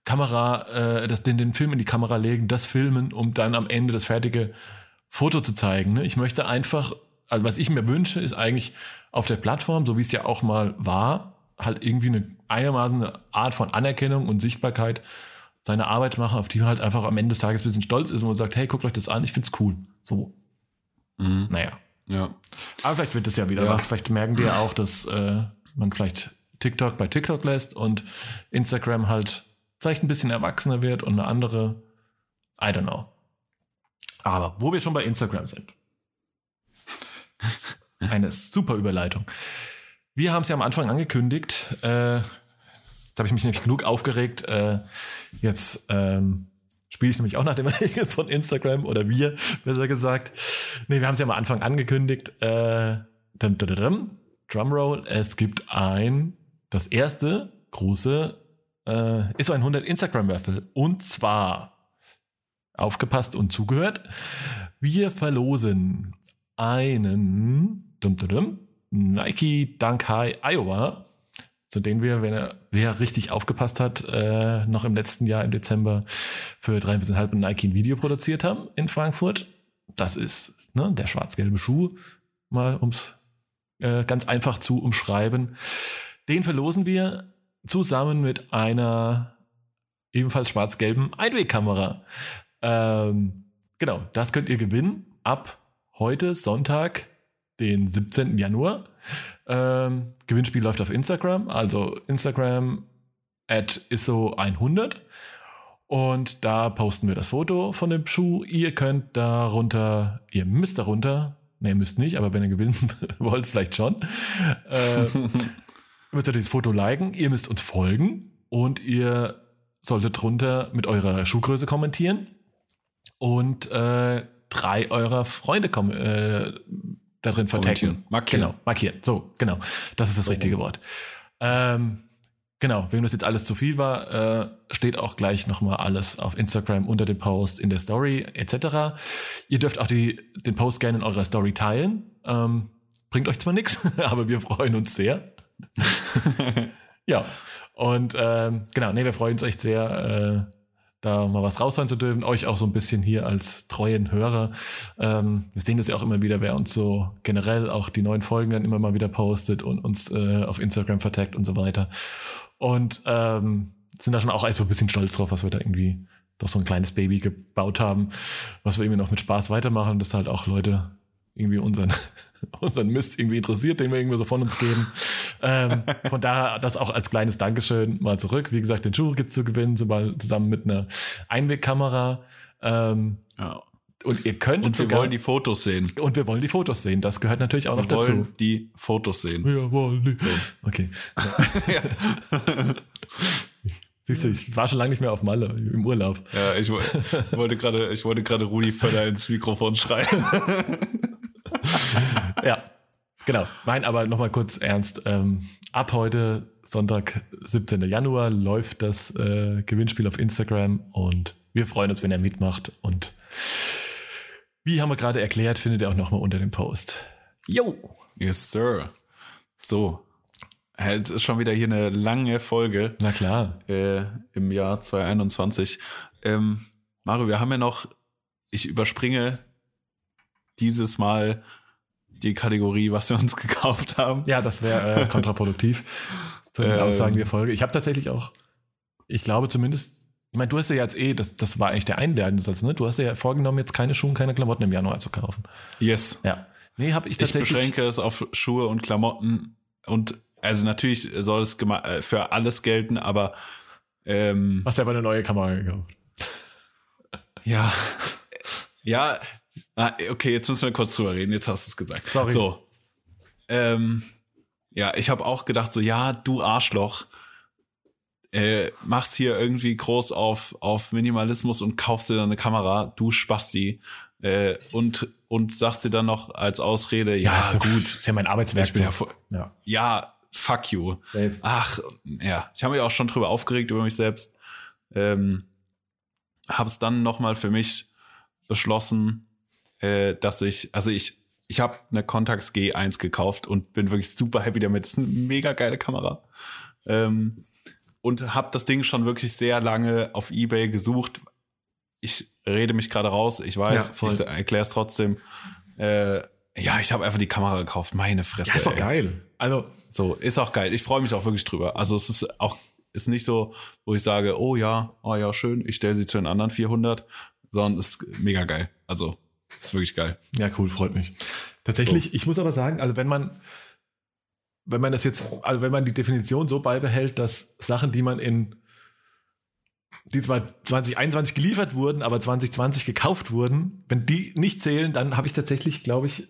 Kamera, äh, das, den, den Film in die Kamera legen, das filmen, um dann am Ende das fertige Foto zu zeigen. Ne? Ich möchte einfach, also was ich mir wünsche, ist eigentlich auf der Plattform, so wie es ja auch mal war, halt irgendwie eine einigermaßen eine Art von Anerkennung und Sichtbarkeit seine Arbeit machen, auf die man halt einfach am Ende des Tages ein bisschen stolz ist und man sagt, hey, guckt euch das an, ich find's cool. So. Mhm. Naja. Ja. Aber vielleicht wird das ja wieder ja. was. Vielleicht merken wir ja auch, dass äh, man vielleicht TikTok bei TikTok lässt und Instagram halt vielleicht ein bisschen erwachsener wird und eine andere, I don't know. Aber wo wir schon bei Instagram sind. Eine super Überleitung. Wir haben es ja am Anfang angekündigt. Äh, jetzt habe ich mich nämlich genug aufgeregt. Äh, jetzt ähm, spiele ich nämlich auch nach den Regeln von Instagram oder wir, besser gesagt. Nee, wir haben es ja am Anfang angekündigt. Äh, dum, dum, dum, Drumroll. Es gibt ein, das erste große äh, ISO 100 Instagram-Raffle. Und zwar, aufgepasst und zugehört, wir verlosen einen dum, dum, dum, Nike Dunk High Iowa, zu denen wir, wenn er, wer richtig aufgepasst hat, äh, noch im letzten Jahr im Dezember für 3,5 Nike ein Video produziert haben in Frankfurt. Das ist ne, der schwarz-gelbe Schuh, mal ums äh, ganz einfach zu umschreiben. Den verlosen wir zusammen mit einer ebenfalls schwarz-gelben Einwegkamera. Ähm, genau, das könnt ihr gewinnen ab heute Sonntag den 17. Januar. Ähm, Gewinnspiel läuft auf Instagram, also Instagram at ISO100. Und da posten wir das Foto von dem Schuh. Ihr könnt darunter, ihr müsst darunter, ne, ihr müsst nicht, aber wenn ihr gewinnen wollt, vielleicht schon. Äh, müsst ihr das Foto liken, ihr müsst uns folgen und ihr solltet drunter mit eurer Schuhgröße kommentieren und äh, drei eurer Freunde kommen, äh, da drin vertecken. Markieren. Genau, markieren. So, genau. Das ist das richtige Wort. Ähm, genau, wenn das jetzt alles zu viel war, äh, steht auch gleich nochmal alles auf Instagram unter dem Post, in der Story etc. Ihr dürft auch die, den Post gerne in eurer Story teilen. Ähm, bringt euch zwar nichts, aber wir freuen uns sehr. ja, und ähm, genau, nee, wir freuen uns echt sehr, äh, da mal was raushauen zu dürfen, euch auch so ein bisschen hier als treuen Hörer. Ähm, wir sehen das ja auch immer wieder, wer uns so generell auch die neuen Folgen dann immer mal wieder postet und uns äh, auf Instagram vertagt und so weiter. Und ähm, sind da schon auch so ein bisschen stolz drauf, was wir da irgendwie doch so ein kleines Baby gebaut haben, was wir irgendwie noch mit Spaß weitermachen, dass halt auch Leute irgendwie unseren, unseren Mist irgendwie interessiert, den wir irgendwie so von uns geben. ähm, von daher das auch als kleines Dankeschön mal zurück. Wie gesagt, den Schuh gibt's zu gewinnen, zusammen mit einer Einwegkamera. Ähm, ja. Und ihr könnt Und wir sogar, wollen die Fotos sehen. und wir wollen die Fotos sehen. Das gehört natürlich auch Wir noch dazu. wollen die Fotos sehen. Wir wollen die. Okay. Siehst du, ich war schon lange nicht mehr auf Malle im Urlaub. Ja, ich wo- wollte gerade, ich wollte gerade Rudi Völler ins Mikrofon schreien. Ja, genau. Nein, aber nochmal kurz ernst. Ähm, ab heute, Sonntag, 17. Januar, läuft das äh, Gewinnspiel auf Instagram und wir freuen uns, wenn ihr mitmacht. Und wie haben wir gerade erklärt, findet ihr auch nochmal unter dem Post. Jo! Yes, sir. So. Es ist schon wieder hier eine lange Folge Na klar. äh, im Jahr 2021. Ähm, Mario, wir haben ja noch, ich überspringe dieses Mal die Kategorie, was wir uns gekauft haben. Ja, das wäre äh, kontraproduktiv zu den Ähm. Aussagen der Folge. Ich habe tatsächlich auch, ich glaube zumindest, ich meine, du hast ja jetzt eh, das, das war eigentlich der einladende Satz, ne? Du hast ja vorgenommen, jetzt keine Schuhe und keine Klamotten im Januar zu kaufen. Yes. Ja. Nee, habe ich Ich tatsächlich. beschränke es auf Schuhe und Klamotten und also natürlich soll es äh, für alles gelten, aber ähm, Hast du aber eine neue Kamera gekauft. ja, ja, na, okay, jetzt müssen wir kurz drüber reden. Jetzt hast du es gesagt. Sorry. So, ähm, ja, ich habe auch gedacht so, ja, du Arschloch, äh, machst hier irgendwie groß auf auf Minimalismus und kaufst dir dann eine Kamera, du Spasti, äh, und und sagst dir dann noch als Ausrede, ja, ist so gut, Ist ja mein Arbeitswerk. ich bin ja ja. ja, fuck you. Dave. Ach, ja, ich habe mich auch schon drüber aufgeregt über mich selbst. Ähm, habe es dann nochmal für mich beschlossen, äh, dass ich, also ich, ich habe eine Contax G1 gekauft und bin wirklich super happy damit. Das ist eine mega geile Kamera. Ähm, und habe das Ding schon wirklich sehr lange auf Ebay gesucht. Ich rede mich gerade raus, ich weiß, Ja, ich erkläre es trotzdem. Äh, ja, ich habe einfach die Kamera gekauft, meine Fresse. Ja, ist doch ey. geil. Also, So, ist auch geil. Ich freue mich auch wirklich drüber. Also es ist auch, ist nicht so, wo ich sage, oh ja, oh ja, schön, ich stelle sie zu den anderen 400, sondern es ist mega geil. Also, es ist wirklich geil. ja, cool, freut mich. Tatsächlich, ich muss aber sagen, also wenn man, wenn man das jetzt, also wenn man die Definition so beibehält, dass Sachen, die man in, die zwar 2021 geliefert wurden, aber 2020 gekauft wurden, wenn die nicht zählen, dann habe ich tatsächlich, glaube ich,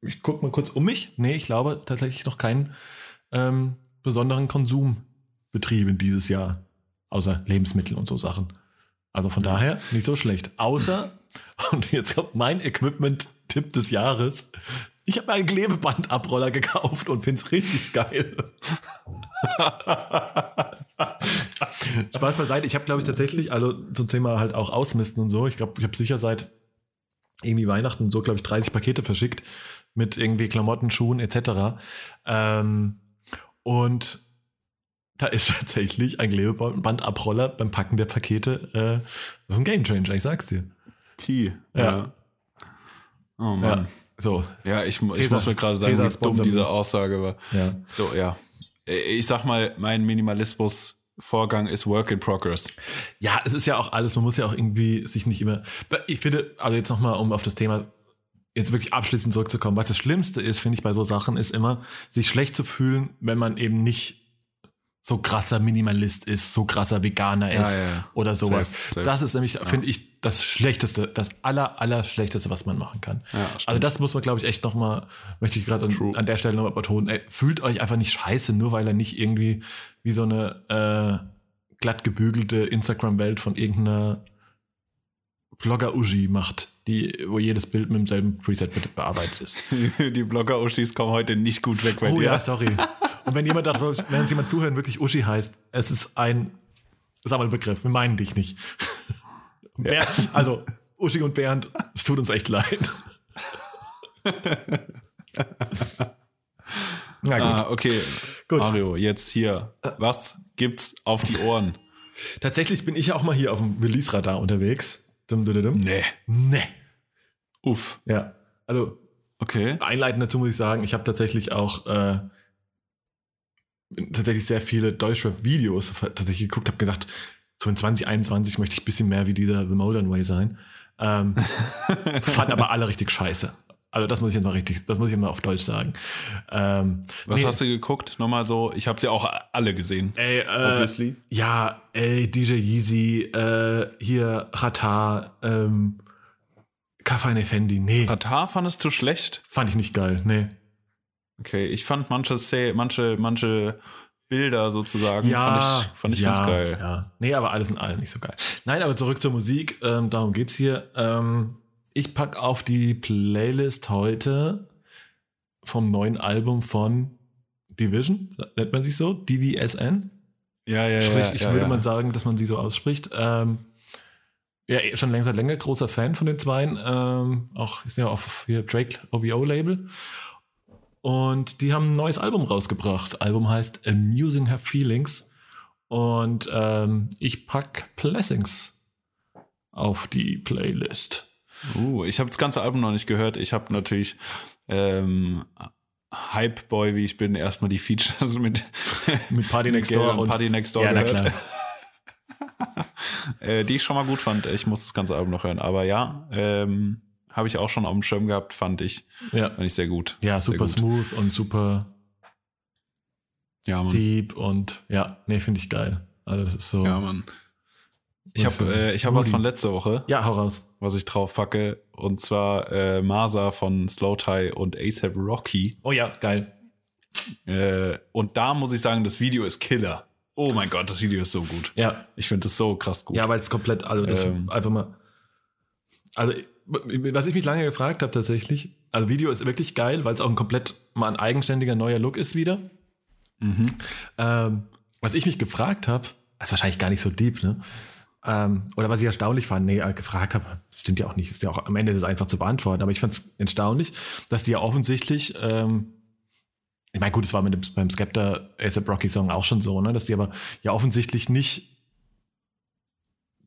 ich gucke mal kurz um mich. Nee, ich glaube tatsächlich noch keinen ähm, besonderen Konsum betrieben dieses Jahr. Außer Lebensmittel und so Sachen. Also von daher nicht so schlecht. Außer, und jetzt kommt mein Equipment-Tipp des Jahres. Ich habe einen Klebebandabroller gekauft und finde es richtig geil. Spaß beiseite. Ich habe, glaube ich, tatsächlich, also zum Thema halt auch Ausmisten und so. Ich glaube, ich habe sicher seit irgendwie Weihnachten so, glaube ich, 30 Pakete verschickt mit irgendwie Klamotten, Schuhen etc. Ähm, und da ist tatsächlich ein Klebebandabroller beim Packen der Pakete. Äh, das ist ein Gamechanger, ich sag's dir. Key. Ja. Oh Ja, Mann. so. Ja, ich, mu- ich Tesa- muss mir gerade sagen, Tesa wie dumm diese. Aussage war. Ja. So, ja. Ich sag mal, mein Minimalismus-Vorgang ist Work in Progress. Ja, es ist ja auch alles, man muss ja auch irgendwie sich nicht immer. Ich finde, also jetzt nochmal, um auf das Thema jetzt wirklich abschließend zurückzukommen, was das Schlimmste ist, finde ich, bei so Sachen, ist immer, sich schlecht zu fühlen, wenn man eben nicht so krasser Minimalist ist, so krasser Veganer Ja, ist ja, ja. oder sowas. Safe, safe. Das ist nämlich, finde ich, das Schlechteste, das aller, aller Schlechteste, was man machen kann. Ja, also das muss man, glaube ich, echt nochmal, möchte ich gerade an, an der Stelle nochmal betonen, ey, fühlt euch einfach nicht scheiße, nur weil er nicht irgendwie wie so eine äh, glatt gebügelte Instagram-Welt von irgendeiner Blogger-Uschi macht, die, wo jedes Bild mit demselben Preset be- bearbeitet ist. Die Blogger-Uschis kommen heute nicht gut weg bei Oh dir. ja, sorry. Und wenn jemand darauf, wenn uns jemand zuhören, wirklich Uschi heißt, es ist ein Sammelbegriff. Wir meinen dich nicht. Ber also, Uschi und Bernd, es tut uns echt leid. Na gut. Ah, okay. Gut. Mario, jetzt hier. Was gibt's auf die Ohren? Tatsächlich bin ich ja auch mal hier auf dem Release-Radar unterwegs. Dum, dum, dum. Nee. Nee. Uff. Ja. Also, Okay. einleitend dazu muss ich sagen, ich habe tatsächlich auch äh, tatsächlich sehr viele Deutschrap-Videos tatsächlich geguckt, habe gesagt, so in 2021 möchte ich ein bisschen mehr wie dieser The Modern Way sein. Ähm, fand aber alle richtig scheiße. Also das muss ich jetzt mal richtig, das muss ich mal auf Deutsch sagen. Ähm, Was nee, hast du geguckt? Nochmal so, ich habe sie auch alle gesehen. Ey, äh, Obviously. ja, ey, DJ Yeezy, äh, hier Rata, ähm, Kafan Effendi, nee, Katar fandest du schlecht? fand ich nicht geil, nee. Okay, ich fand manche, manche, manche Bilder sozusagen fand ich, fand ich ja, ganz geil. Ja. Nee, aber alles in allem nicht so geil. Nein, aber zurück zur Musik, ähm, darum geht's hier. Ähm, ich pack auf die Playlist heute vom neuen Album von Division, nennt man sich so, DVSN. Ja, ja, Sprich, ja. ich ja, würde ja. mal sagen, dass man sie so ausspricht. Ähm, ja, eh schon länger, seit länger großer Fan von den Zweien. Ähm, auch ist ja auf hier Drake OVO-Label. Und die haben ein neues Album rausgebracht. Album heißt Amusing Her Feelings. Und ähm, ich pack Blessings auf die Playlist. Uh, ich habe das ganze Album noch nicht gehört. Ich habe natürlich ähm, Hype Boy, wie ich bin, erstmal die Features mit, Mit Party Next Door und Party Next Door ja, na gehört, klar. äh, die ich schon mal gut fand. Ich muss das ganze Album noch hören. Aber ja, ähm, habe ich auch schon auf dem Schirm gehabt, fand ich, Ja, fand ich sehr gut. ja super gut. smooth und super Ja, Mann. deep und ja, nee, finde ich geil. Also das ist so. Ja, Mann. Ich habe äh, ich hab was von letzter Woche, ja, hau raus. was ich drauf packe. Und zwar äh, Masa von Slow Tie und ASAP Rocky. Oh ja, geil. Äh, und da muss ich sagen, das Video ist Killer. Oh mein Gott, das Video ist so gut. Ja, Ich finde das so krass gut. Ja, weil es komplett, also das Ähm. einfach mal. Also, was ich mich lange gefragt habe tatsächlich, also Video ist wirklich geil, weil es auch ein komplett mal ein eigenständiger neuer Look ist wieder. Mhm. Ähm, was ich mich gefragt habe, ist wahrscheinlich gar nicht so deep, ne? Ähm, oder was ich erstaunlich fand, nee, äh, gefragt habe, stimmt ja auch nicht, ist ja auch am Ende ist es einfach zu beantworten, aber ich fand es erstaunlich, dass die ja offensichtlich, ähm, ich meine, gut, es war mit dem, beim Skepta ASAP Rocky Song auch schon so, ne, dass die aber ja offensichtlich nicht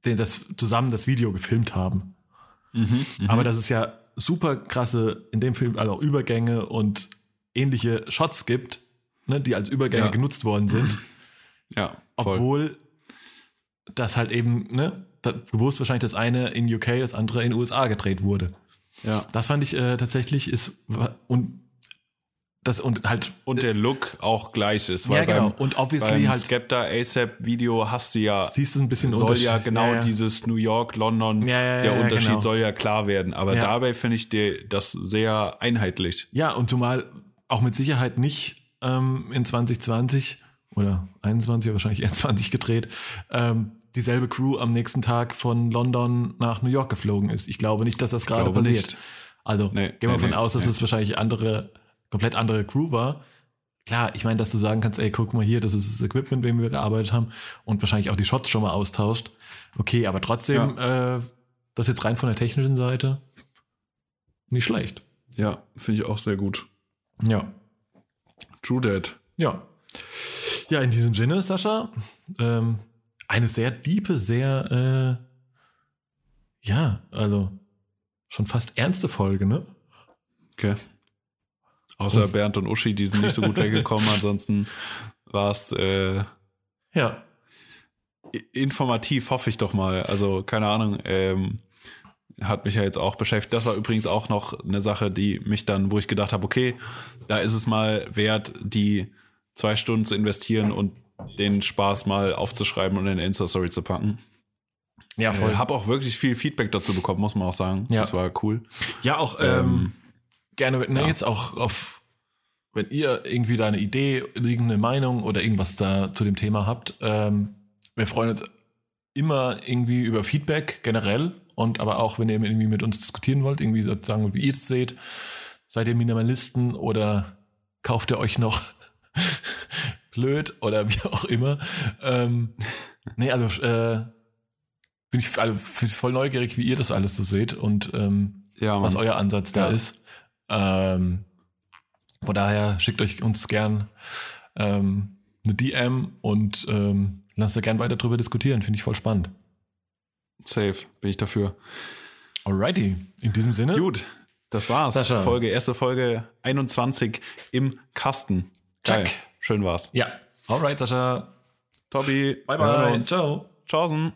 den, das, zusammen das Video gefilmt haben. Mhm. Mhm. Aber dass es ja super krasse, in dem Film, also auch Übergänge und ähnliche Shots gibt, ne, die als Übergänge Ja. genutzt worden sind, ja, voll. obwohl das halt eben, ne, bewusst wahrscheinlich das eine in UK, das andere in USA gedreht wurde. ja. Das fand ich äh, tatsächlich ist und das und halt Und der Look auch gleich ist. ja Weil genau beim, und obviously beim halt Skepta ASAP Video hast du ja siehst du ein bisschen soll ja genau ja, ja. dieses New York, London, Ja, ja, ja, der ja, Unterschied genau. soll ja klar werden. Aber Ja. dabei finde ich die, das sehr einheitlich. Ja, und zumal auch mit Sicherheit nicht ähm, in 2020 oder 21 wahrscheinlich eher 20 gedreht, ähm, dieselbe Crew am nächsten Tag von London nach New York geflogen ist. Ich glaube nicht, dass das gerade passiert. nicht. Also Nee, gehen wir nee, davon nee, aus, dass es wahrscheinlich andere, komplett andere Crew war. Klar, ich meine, dass du sagen kannst, ey, guck mal hier, das ist das Equipment, mit dem wir gearbeitet haben und wahrscheinlich auch die Shots schon mal austauscht. Okay, aber trotzdem, äh, das jetzt rein von der technischen Seite nicht schlecht. Ja, finde ich auch sehr gut. Ja. True That. Ja. Ja, in diesem Sinne, Sascha, ähm, eine sehr diepe, sehr, äh, ja, also schon fast ernste Folge, ne? Okay. Außer Bernd und Uschi, die sind nicht so gut weggekommen. Ansonsten war es äh, Ja. informativ, hoffe ich doch mal. Also, keine Ahnung, ähm, hat mich ja jetzt auch beschäftigt. Das war übrigens auch noch eine Sache, die mich dann, wo ich gedacht habe, okay, da ist es mal wert, die zwei Stunden zu investieren und den Spaß mal aufzuschreiben und in Insta-Story zu packen. Ja, Ich äh, habe auch wirklich viel Feedback dazu bekommen, muss man auch sagen. Ja. Das war cool. ja, auch ähm, Ähm, gerne, ne, ja. jetzt auch auf, wenn ihr irgendwie da eine Idee, irgendeine Meinung oder irgendwas da zu dem Thema habt, ähm, wir freuen uns immer irgendwie über Feedback generell und aber auch, wenn ihr irgendwie mit uns diskutieren wollt, irgendwie sozusagen, wie ihr es seht, seid ihr Minimalisten oder kauft ihr euch noch blöd oder wie auch immer. Ähm, nee, also äh, bin ich also, voll neugierig, wie ihr das alles so seht und ähm, ja, was euer Ansatz da Ja. ist. Ähm, von daher schickt euch uns gern ähm, eine DM und ähm, lasst da gern weiter drüber diskutieren. Finde ich voll spannend. Safe, bin ich dafür. Alrighty, in diesem Sinne. Gut, das war's. Sascha. Folge, erste Folge 21 im Kasten. Geil. Check. Schön war's. Ja. Alright, Sascha. Tobi, Bye bye. Ciao. Tschaußen.